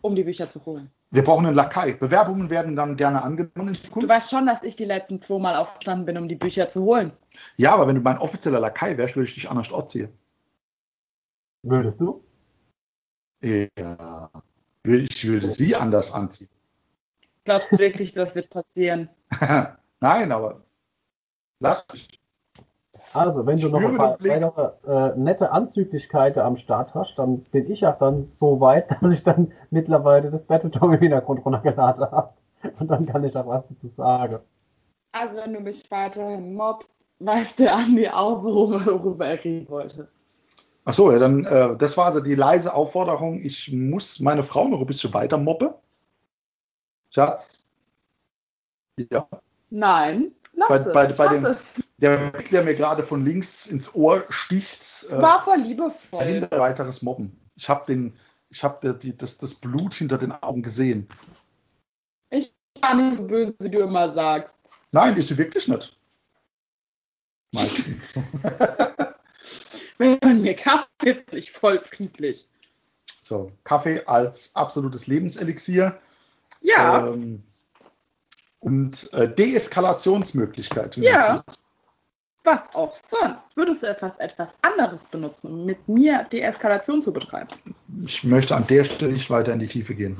um die Bücher zu holen. Wir brauchen einen Lakai. Bewerbungen werden dann gerne angenommen in Du weißt schon, dass ich die letzten zwei Mal aufgestanden bin, um die Bücher zu holen. Ja, aber wenn du mein offizieller Lakai wärst, würde ich dich anders ziehen. Würdest du? Ja. Ich würde sie anders anziehen. Glaubst du wirklich, das wird passieren? [laughs] Nein, aber lass mich. Also, wenn du noch ein paar weitere äh, nette Anzüglichkeiten am Start hast, dann bin ich ja dann so weit, [laughs] dass ich dann mittlerweile das Battletom im Hintergrund runtergeladen habe. Und dann kann ich auch was dazu sagen. Also, wenn du mich weiterhin mobst, weiß der Andi auch, worum, worüber er reden wollte. Ach so, ja, dann, äh, das war also die leise Aufforderung. Ich muss meine Frau noch ein bisschen weiter moppe. Schatz. Ja. Nein, lass Bei- es. bei- bei lass dem- es. Der Blick, der mir gerade von links ins Ohr sticht, äh, War voll liebevoll. verhindert weiteres Mobben. Ich habe den, ich habe das, das Blut hinter den Augen gesehen. Ich war nicht so böse, wie du immer sagst. Nein, ist sie wirklich nicht. Meistens. [laughs] Wenn man mir Kaffee bin ich voll friedlich. so, Kaffee als absolutes Lebenselixier. Ja, Ähm, und äh, Deeskalationsmöglichkeit. Ja. Was auch sonst? Würdest du etwas, etwas anderes benutzen, um mit mir Deeskalation zu betreiben? Ich möchte an der Stelle nicht weiter in die Tiefe gehen.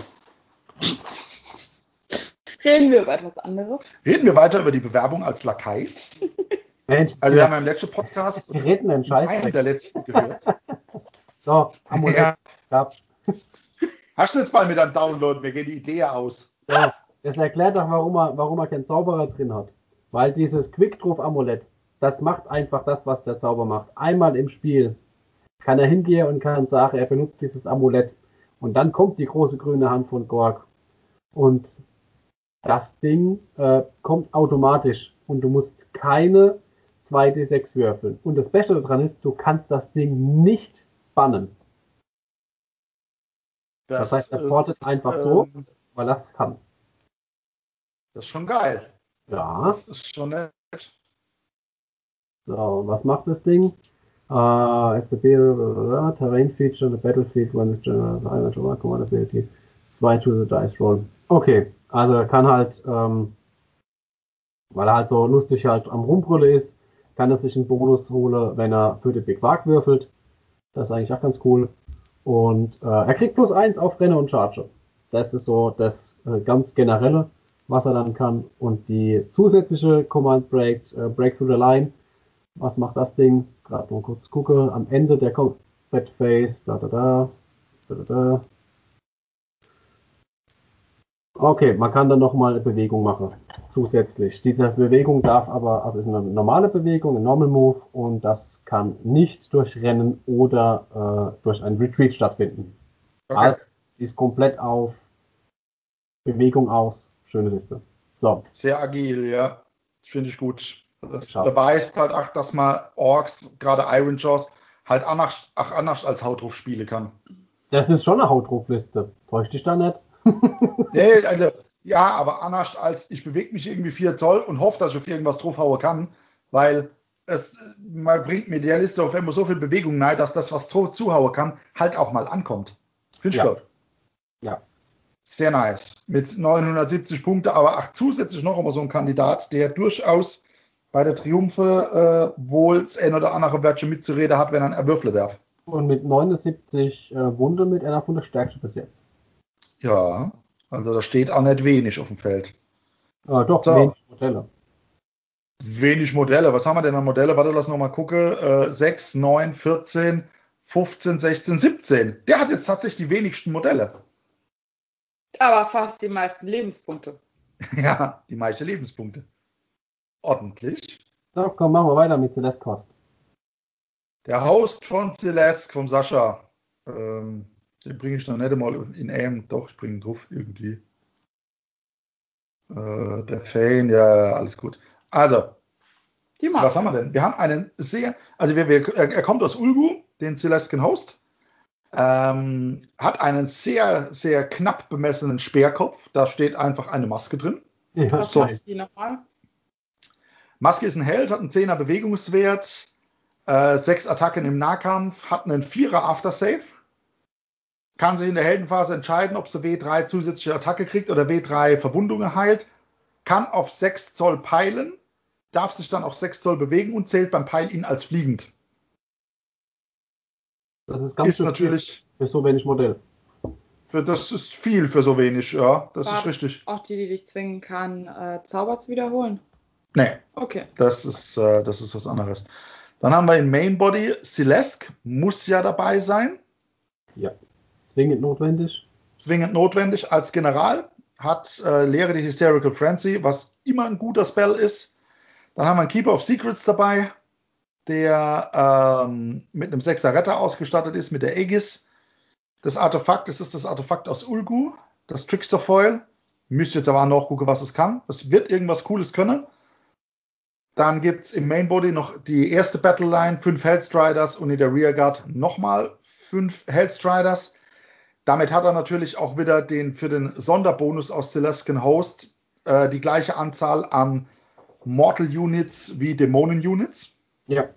Reden wir über etwas anderes? Reden wir weiter über die Bewerbung als Lakai. [laughs] Mensch, Also wir haben ja im letzten Podcast wir reden den Scheiß einen der letzten gehört. [laughs] So, Amulett. Ja. Ja. Hast du jetzt mal mit einem Download? Mir geht die Idee aus. So, das erklärt doch, warum er, warum er keinen Zauberer drin hat. Weil dieses Quick-Truth-Amulett, das macht einfach das, was der Zauber macht. Einmal im Spiel kann er hingehen und kann sagen, er benutzt dieses Amulett. Und dann kommt die große grüne Hand von Gorg. Und das Ding äh, kommt automatisch. Und du musst keine 2d6 würfeln. Und das Beste daran ist, du kannst das Ding nicht bannen. Das heißt, er äh, portet einfach so. ähm, Weil das kann. Das ist schon geil. Ja. Das ist schon nett. So, was macht das Ding? Uh, FDP, blablabla, Terrain Feature, the Battlefield, when the general or Command Ability, 2 to the Dice Roll. Okay, also er kann halt, ähm, weil er halt so lustig halt am Rumbrülle ist, kann er sich einen Bonus holen, wenn er für den Big Wag würfelt. Das ist eigentlich auch ganz cool. Und äh, er kriegt plus 1 auf Renne und Charge. Das ist so das äh, ganz generelle, was er dann kann. Und die zusätzliche Command Break, äh, Break through the Line, was macht das Ding? Gerade mal kurz gucke. Am Ende der Combat Phase, da da da, da da da. Okay, man kann dann nochmal eine Bewegung machen, zusätzlich. Diese Bewegung darf aber, also ist eine normale Bewegung, ein Normal Move und das kann nicht durch Rennen oder äh, durch ein Retreat stattfinden. Okay. Also, ist komplett auf Bewegung aus. Schöne Liste. So, Sehr agil, ja. Finde ich gut. Das Schau. beweist halt auch, dass man Orks, gerade Iron Jaws, halt anders, auch anders als Hautruf spielen kann. das ist schon eine Hautdruckliste. Täuscht dich da nicht? [laughs] Nee, also, ja, aber anders als ich bewege mich irgendwie 4 Zoll und hoffe, dass ich auf irgendwas draufhauen kann, weil es man bringt mir der Liste auf immer so viel Bewegung nahe, dass das, was drauf zuhauen kann, halt auch mal ankommt. Finde ich Ja. gut. Ja. Sehr nice. Mit 970 Punkte, aber auch zusätzlich noch einmal so ein Kandidat, der durchaus bei der Triumphe äh, wohl das ein oder andere Wörtchen mitzureden hat, wenn er erwürfeln darf. Und mit 79 äh, Wunde mit einer von der stärksten bis jetzt. Ja, also da steht auch nicht wenig auf dem Feld. Äh, doch, So. wenig Modelle. Wenig Modelle. Was haben wir denn an Modelle? Warte, lass noch mal gucken. Äh, 6, 9, 14, 15, 16, 17. Der hat jetzt tatsächlich die wenigsten Modelle. Aber fast die meisten Lebenspunkte. [laughs] Ja, die meisten Lebenspunkte. Ordentlich. So, komm, machen wir weiter mit Celeste Cost. Der Host von Celeste, vom Sascha. Ähm, den bringe ich noch nicht einmal in Aim. Doch, ich bringe ihn drauf irgendwie. Äh, der Fane, ja, alles gut. Also, Die was haben wir denn? Wir haben einen sehr, also wir, wir, er kommt aus Ulgu, den Celestin Host. Ähm, hat einen sehr, sehr knapp bemessenen Speerkopf. Da steht einfach eine Maske drin. Ja, so. die nochmal? Maske ist ein Held, hat einen 10er Bewegungswert, äh, 6 Attacken im Nahkampf, hat einen 4er Aftersave. Kann sich in der Heldenphase entscheiden, ob sie W3 zusätzliche Attacke kriegt oder W3 Verwundungen heilt. Kann auf 6 Zoll peilen, darf sich dann auf 6 Zoll bewegen und zählt beim Peil ihn als fliegend. Das ist ganz ist natürlich, für so wenig Modell. für, das ist viel für so wenig, ja, das War ist richtig. Auch die, die dich zwingen kann, äh, Zauber zu wiederholen. Nee, Okay. das ist, äh, das ist was anderes. Dann haben wir in Mainbody Celeste, muss ja dabei sein. Ja. Zwingend notwendig. zwingend notwendig als General, hat äh, Lehre die Hysterical Frenzy, was immer ein guter Spell ist. Dann haben wir einen Keeper of Secrets dabei, der ähm, mit einem Sechser Retter ausgestattet ist, mit der Aegis. Das Artefakt, das ist das Artefakt aus Ulgu, das Trickster Foil. Müsst jetzt aber auch noch gucken, was es kann. Es wird irgendwas Cooles können. Dann gibt es im Mainbody noch die erste Battle Line, fünf Hellstriders und in der Rearguard nochmal fünf Hellstriders. Damit hat er natürlich auch wieder den für den Sonderbonus aus Celestin Host äh, die gleiche Anzahl an Mortal Units wie Dämonen Units Ja.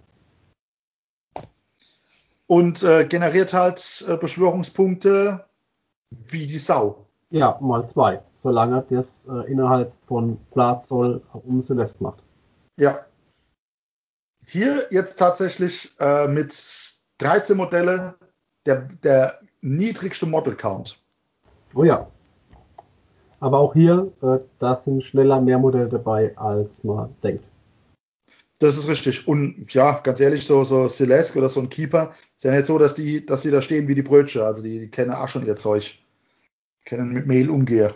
und äh, generiert halt äh, Beschwörungspunkte wie die Sau. Ja, mal zwei. Solange das äh, innerhalb von Platz soll um Celeste macht. Ja. Hier jetzt tatsächlich äh, mit 13 Modelle der, der niedrigste Model Count. Oh ja. Aber auch hier, äh, da sind schneller mehr Modelle dabei, als man denkt. Das ist richtig. Und ja, ganz ehrlich, so, so Celeste oder so ein Keeper, ist ja nicht so, dass die, dass die da stehen wie die Brötchen. Also die, die kennen auch schon ihr Zeug. Kennen mit Mehl umgehen.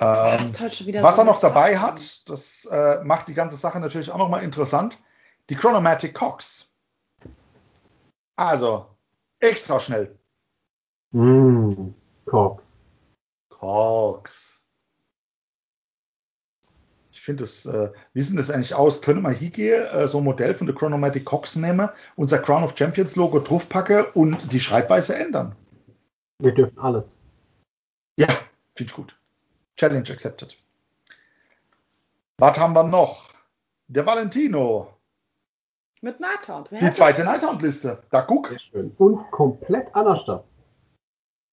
Ähm, halt was so er noch dabei Sache. hat, das äh, macht die ganze Sache natürlich auch nochmal interessant. Die Chronomatic Cox. Also, extra schnell. Mmh, Cox. Cox. Ich finde das, äh, wie sieht das eigentlich aus? Könnte man hier gehen, äh, so ein Modell von der Chronomatic Cox nehmen, unser Crown of Champions Logo draufpacken und die Schreibweise ändern? Wir dürfen alles. Ja, finde ich gut. Challenge accepted. Was haben wir noch? Der Valentino. Mit Nighthound. Wer Die zweite Nighthound-Liste. Da guck. Und komplett anders da.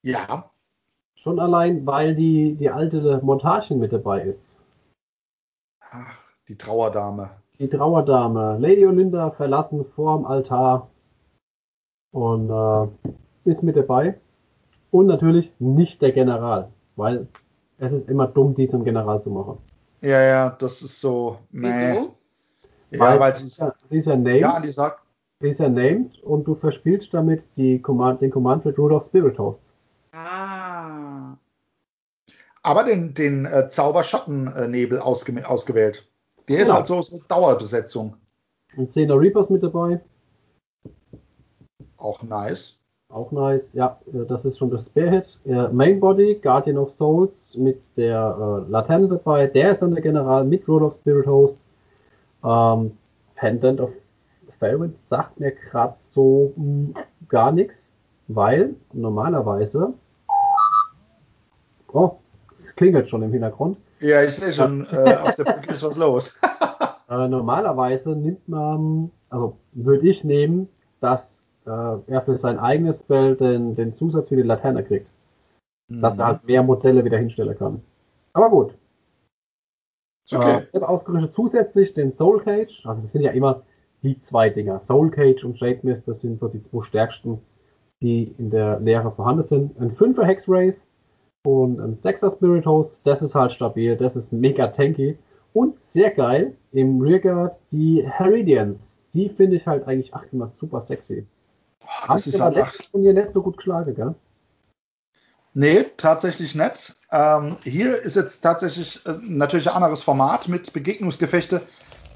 Ja, Schon allein, weil die, die alte Montage mit dabei ist. Ach, die Trauerdame. Die Trauerdame, Lady Olinda, verlassen vorm Altar und äh, ist mit dabei. Und natürlich nicht der General, weil es ist immer dumm, die zum General zu machen. Ja, ja, das ist so. Meh. Wieso? Ja, weil sie ist. ja, sie ist ja named, Ja, die sagt. sie ist ja named und du verspielst damit die Command, den Command für Rudolph Spirit Host. Ah. Aber den, den äh, Zauberschattennebel ausge ausgewählt. Der ist Genau. halt so, so Dauerbesetzung. Und 10er Reapers mit dabei, Auch nice. Auch nice. Ja, äh, das ist schon das Spearhead. Äh, Main Body, Guardian of Souls mit der äh, Laterne dabei. Der ist dann der General mit Rudolph Spirit Host. Ähm, Pendant of Fairwind sagt mir gerade so mh, gar nichts, weil normalerweise. Oh, es klingelt schon im Hintergrund. Ja, ich sehe schon, äh, auf der Brücke ist was los. [laughs] Äh, normalerweise nimmt man, also würde ich nehmen, dass er für sein eigenes Spell den, den Zusatz für die Laterne kriegt. Dass er halt mehr Modelle wieder hinstellen kann. Aber gut. Ist okay. Äh, ich habe ausgerüstet zusätzlich den Soul Cage. Also das sind ja immer die zwei Dinger. Soul Cage und Shade Mist, das sind so die zwei stärksten, die in der Lehre vorhanden sind. Ein 5er Hexwraith und ein 6er Spirit Host. Das ist halt stabil, das ist mega tanky. Und sehr geil, im Rearguard die Heridians, die finde ich halt eigentlich ach, immer super sexy. Ist aber halt, letztes Turnier nicht so gut geschlagen, gell? Nee, tatsächlich nicht. Ähm, hier ist jetzt tatsächlich äh, natürlich ein anderes Format mit Begegnungsgefechte.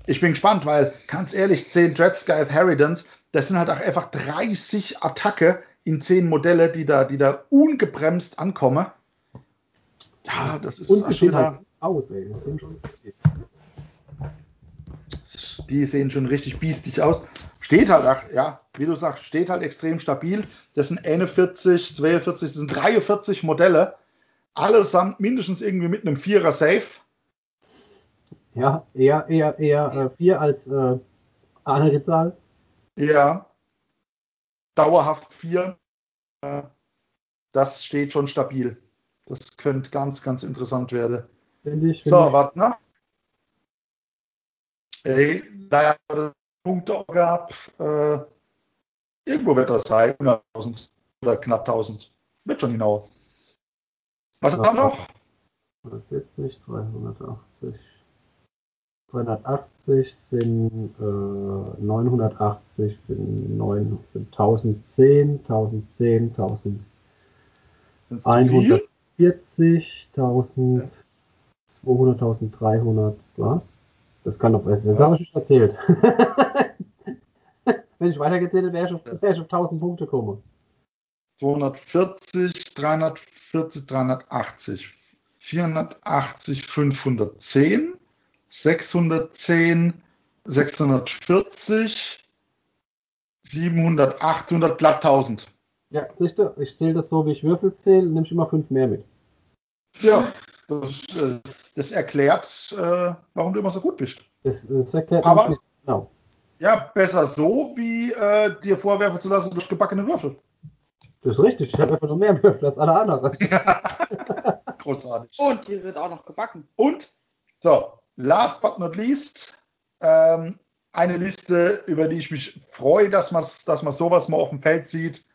Ich bin gespannt, weil ganz ehrlich, 10 Dreadskythe Harridans, das sind halt auch einfach 30 Attacke in 10 Modelle, die da, die da ungebremst ankommen. Ja, das ist Und schon sehen halt wieder, aus, ey. Die sehen schon richtig biestig aus. Steht halt auch, ja, wie du sagst, steht halt extrem stabil. Das sind 41, 42, das sind 43 Modelle. Allesamt mindestens irgendwie mit einem Vierer Safe. Ja, eher, eher, eher äh, vier als äh, andere Zahl. Ja. Dauerhaft vier. Äh, Das steht schon stabil. Das könnte ganz, ganz interessant werden. Finde ich. Find So, warte, ne? Ey, er Punkte gehabt. Äh, irgendwo wird das sein. 100.000 oder knapp 1000. Wird schon genau. Was haben wir noch? 140, 380. 380 sind äh, 980 sind 9, sind 1010, 1010, 1000. Sind's zu viel? 140, 1200, 1300, was? Das kann doch besser sein. Das habe ich nicht erzählt. [laughs] Wenn ich weitergezählt hätte, wäre ich, auf- wäre ich auf 1000 Punkte gekommen. 240, 340, 380, 480, 510, 610, 640, 700, 800, glatt 1000. Ja, siehst du, ich zähle das so, wie ich Würfel zähle, nehme ich immer 5 mehr mit. Ja, das, äh, das erklärt, äh, warum du immer so gut bist. Das, das erklärt Aber- nicht. Genau. Ja, besser so, wie äh, dir vorwerfen zu lassen durch gebackene Würfel. Das ist richtig, ich habe einfach nur mehr Würfel als alle anderen. [laughs] Großartig. Und die sind auch noch gebacken. Und, so, last but not least, ähm, eine Liste, über die ich mich freue, dass man dass man sowas mal auf dem Feld sieht.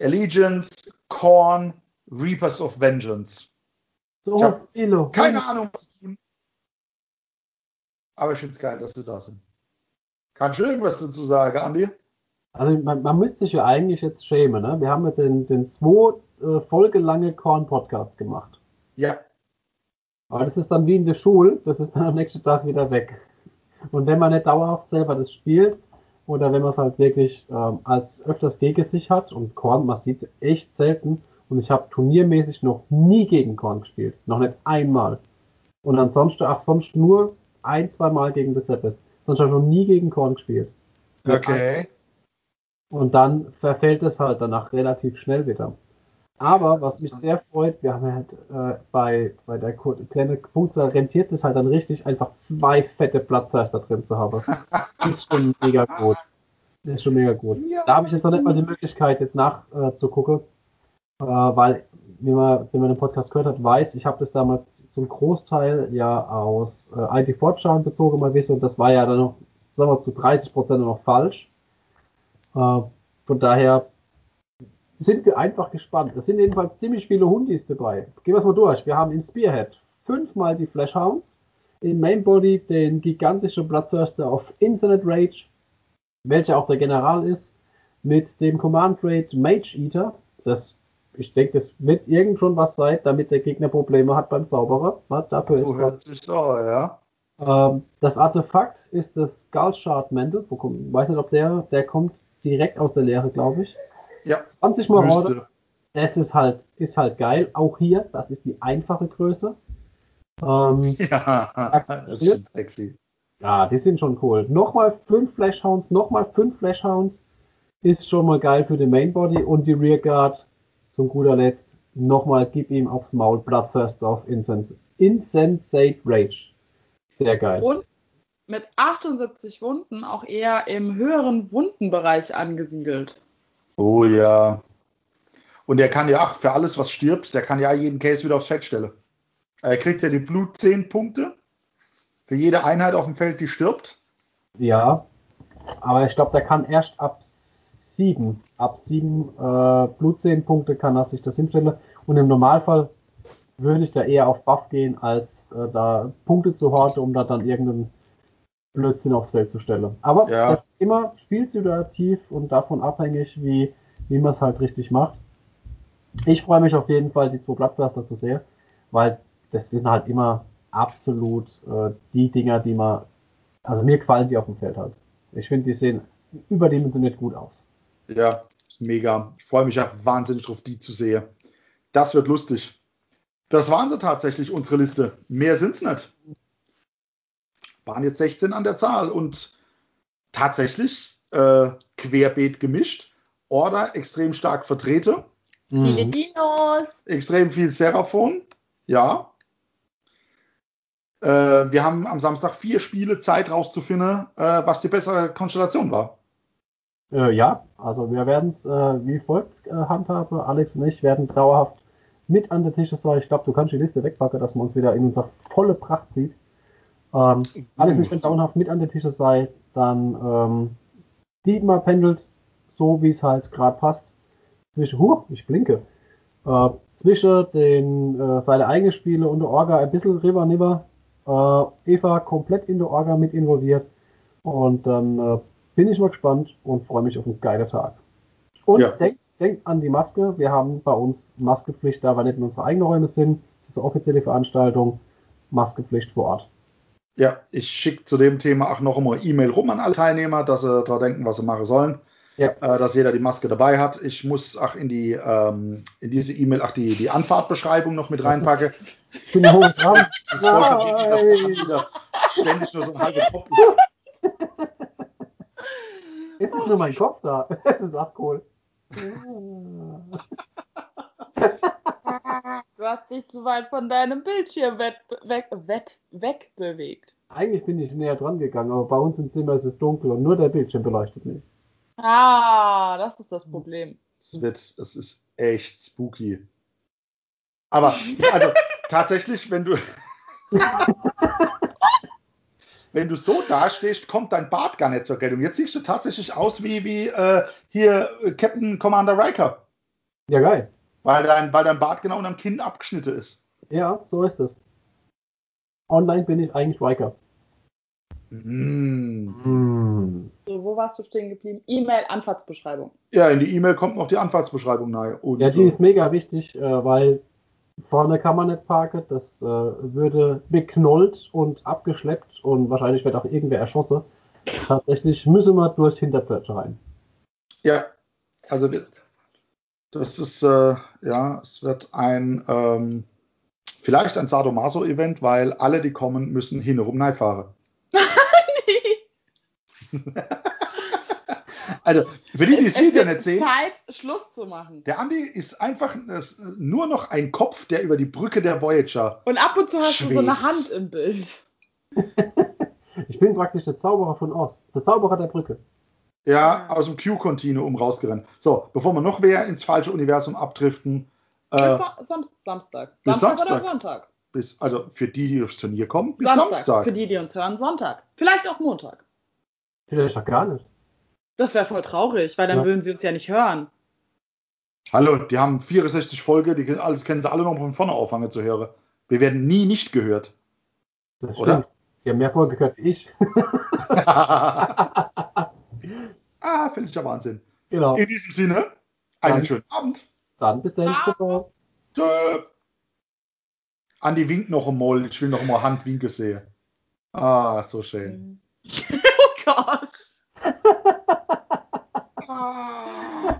Allegiance, Korn, Reapers of Vengeance. So hab viele. Keine Ahnung, was zu tun. Aber ich finde es geil, dass sie da sind. Kannst du irgendwas dazu sagen, Andi? Also man, man müsste sich ja eigentlich jetzt schämen, ne? Wir haben ja den, den zwei äh, Folge lange Korn-Podcast gemacht. Ja, Aber das ist dann wie in der Schule, das ist dann am nächsten Tag wieder weg. Und wenn man nicht dauerhaft selber das spielt, oder wenn man es halt wirklich ähm, als öfters gegen sich hat, und Korn, man sieht es echt selten, und ich habe turniermäßig noch nie gegen Korn gespielt. Noch nicht einmal. Und ansonsten, ach, sonst nur ein, zwei Mal gegen Decepes. Sonst habe ich noch nie gegen Korn gespielt. okay. Und dann verfällt es halt danach relativ schnell wieder. Aber was mich sehr freut, wir haben halt äh, bei, bei der kleinen Punktzahl rentiert es halt dann richtig, einfach zwei fette Platzheister drin zu haben. [laughs] Das ist schon mega gut. Das ist schon mega gut. Ja. Da habe ich jetzt noch nicht mal die Möglichkeit, jetzt nachzugucken, äh, äh, weil, wie man, wenn man den Podcast gehört hat, weiß, ich habe das damals zum Großteil ja aus äh, ID4-Schauen bezogen, mal wissen, und das war ja dann noch, sagen wir, zu 30% noch falsch. Äh, von daher sind wir einfach gespannt. Es sind jedenfalls ziemlich viele Hundis dabei. Gehen wir es mal durch. Wir haben im Spearhead fünfmal die Flashhounds, im Mainbody den gigantischen Bloodthirster auf Infinite Rage, welcher auch der General ist, mit dem Command Rate Mage Eater. Das, ich denke, das wird irgend schon was sein, damit der Gegner Probleme hat beim Zauberer. Was dafür So ist hört sich so, ja. ähm, das Artefakt ist das Skullshard Mantle. Wo kommt, ich weiß nicht, ob der, der kommt direkt aus der Lehre, glaube ich. Ja, 20 Mal müsste. Das ist halt, ist halt geil. Auch hier, das ist die einfache Größe. Ähm, [laughs] Ja, das ist schon sexy. ja, die sind schon cool. Nochmal 5 Flashhounds, nochmal 5 Flashhounds. Ist schon mal geil für den Mainbody und die Rearguard zum guter Letzt. Nochmal gib ihm aufs Maul Bloodthirst auf Insens Insensate Rage. Sehr geil. Und mit 78 Wunden auch eher im höheren Wundenbereich angesiedelt. Oh ja. Und der kann ja, ach, für alles, was stirbt, der kann ja jeden Case wieder aufs Feld stellen. Er kriegt ja die Blut 10 Punkte. Für jede Einheit auf dem Feld, die stirbt. Ja, aber ich glaube, der kann erst ab 7, ab 7 äh, Blutzähnpunkte kann er sich das hinstellen. Und im Normalfall würde ich da eher auf Buff gehen, als äh, da Punkte zu horten, um da dann irgendeinen Blödsinn aufs Feld zu stellen. Aber Ja. das ist immer spielsituativ und davon abhängig, wie, wie man es halt richtig macht. Ich freue mich auf jeden Fall, die zwei Blattwörter zu sehen, weil das sind halt immer absolut äh, die Dinger, die man, also mir gefallen die auf dem Feld halt. Ich finde, die sehen überdimensioniert gut aus. Ja, mega. Ich freue mich auch wahnsinnig drauf, die zu sehen. Das wird lustig. Das waren sie tatsächlich, unsere Liste. Mehr sind's nicht. Waren jetzt 16 an der Zahl und tatsächlich äh, querbeet gemischt. Order extrem stark vertreten. Viele Mhm. Dinos. Extrem viel Seraphon. Ja. Äh, wir haben am Samstag vier Spiele Zeit rauszufinden, äh, was die bessere Konstellation war. Äh, ja, also wir werden es äh, wie folgt äh, handhaben. Alex und ich werden dauerhaft mit an der Tische sein. Ich glaube, du kannst die Liste wegpacken, dass man uns wieder in unser volle Pracht sieht. Ähm, Alex und ich werden dauerhaft mit an der Tische sein. Dann ähm, Dietmar pendelt so, wie es halt gerade passt. Zwischen, huh, ich blinke. Äh, zwischen den äh, seine eigenen Spiele und der Orga ein bisschen rüber nibber. Äh, Eva komplett in der Orga mit involviert. Und dann äh, bin ich mal gespannt und freue mich auf einen geilen Tag. Und Ja. denkt, denkt an die Maske. Wir haben bei uns Maskepflicht, da wir nicht in unsere eigenen Räume sind. Das ist eine offizielle Veranstaltung. Maskepflicht vor Ort. Ja, ich schicke zu dem Thema auch noch einmal E-Mail rum an alle Teilnehmer, dass sie daran denken, was sie machen sollen. Ja. Äh, dass jeder die Maske dabei hat. Ich muss auch in die ähm, in diese E-Mail auch die, die Anfahrtbeschreibung noch mit reinpacken. Ich bin hoch dran. Das ist voll verdient, dass da wieder ständig nur so ein halber Kopf ist. Jetzt ist nur mein Kopf da. [laughs] Es ist abgeholt. Du hast dich zu weit von deinem Bildschirm weg, weg, weg, wegbewegt. Eigentlich bin ich näher dran gegangen, aber bei uns im Zimmer ist es dunkel und nur der Bildschirm beleuchtet mich. Ah, das ist das Problem. Es wird, es ist echt spooky. Aber also tatsächlich, wenn du [laughs] wenn du so dastehst, kommt dein Bart gar nicht zur Geltung. Jetzt siehst du tatsächlich aus wie wie äh, hier äh, Captain Commander Riker, Ja, geil. weil dein weil dein Bart genau unterm Kinn abgeschnitten ist. Ja, so ist es. Online bin ich eigentlich Riker. Mm. Hm. So, wo warst du stehen geblieben? E-Mail, Anfahrtsbeschreibung. Ja, in die E-Mail kommt noch die Anfahrtsbeschreibung nahe. Und, Ja, die ist mega wichtig, äh, weil vorne kann man nicht parken. Das äh, würde beknollt und abgeschleppt und wahrscheinlich wird auch irgendwer erschossen. Tatsächlich müssen wir durch Hinterplätze rein. Ja, also wird, das ist, äh, ja, es wird ein, ähm, vielleicht ein Sadomaso-Event, weil alle, die kommen, müssen hinherum fahren. [laughs] [laughs] Also, für die, die das wird nicht sehen, Zeit, Schluss zu machen. der Andi ist einfach ist nur noch ein Kopf, der über die Brücke der Voyager. Und ab und zu hast du so eine Schwebt. Hand im Bild. [laughs] Ich bin praktisch der Zauberer von Oz. Der Zauberer der Brücke. Ja, aus dem Q-Kontinuum rausgerannt. So, bevor wir noch mehr ins falsche Universum abdriften, Bis äh, Sa- Sam Samstag. bis Samstag, Samstag. oder Sonntag? bis, also für die, die aufs Turnier kommen, bis Samstag. Samstag. Für die, die uns hören, Sonntag. Vielleicht auch Montag. Vielleicht auch gar nicht. Das wäre voll traurig, weil dann Ja. würden sie uns ja nicht hören. Hallo, die haben 64 Folge, die können- alles kennen sie alle noch von vorne auffangen zu hören. Wir werden nie nicht gehört. Das Oder? stimmt. Die haben mehr Folge gehört wie ich. [laughs] [laughs] ah, völliger Wahnsinn. genau. In diesem Sinne, einen Dann- schönen Abend. Dann bis dann. Tschö. Andi winkt noch einmal, ich will noch mal Handwinke sehen. Ah, so schön. [laughs] oh Gott. 아...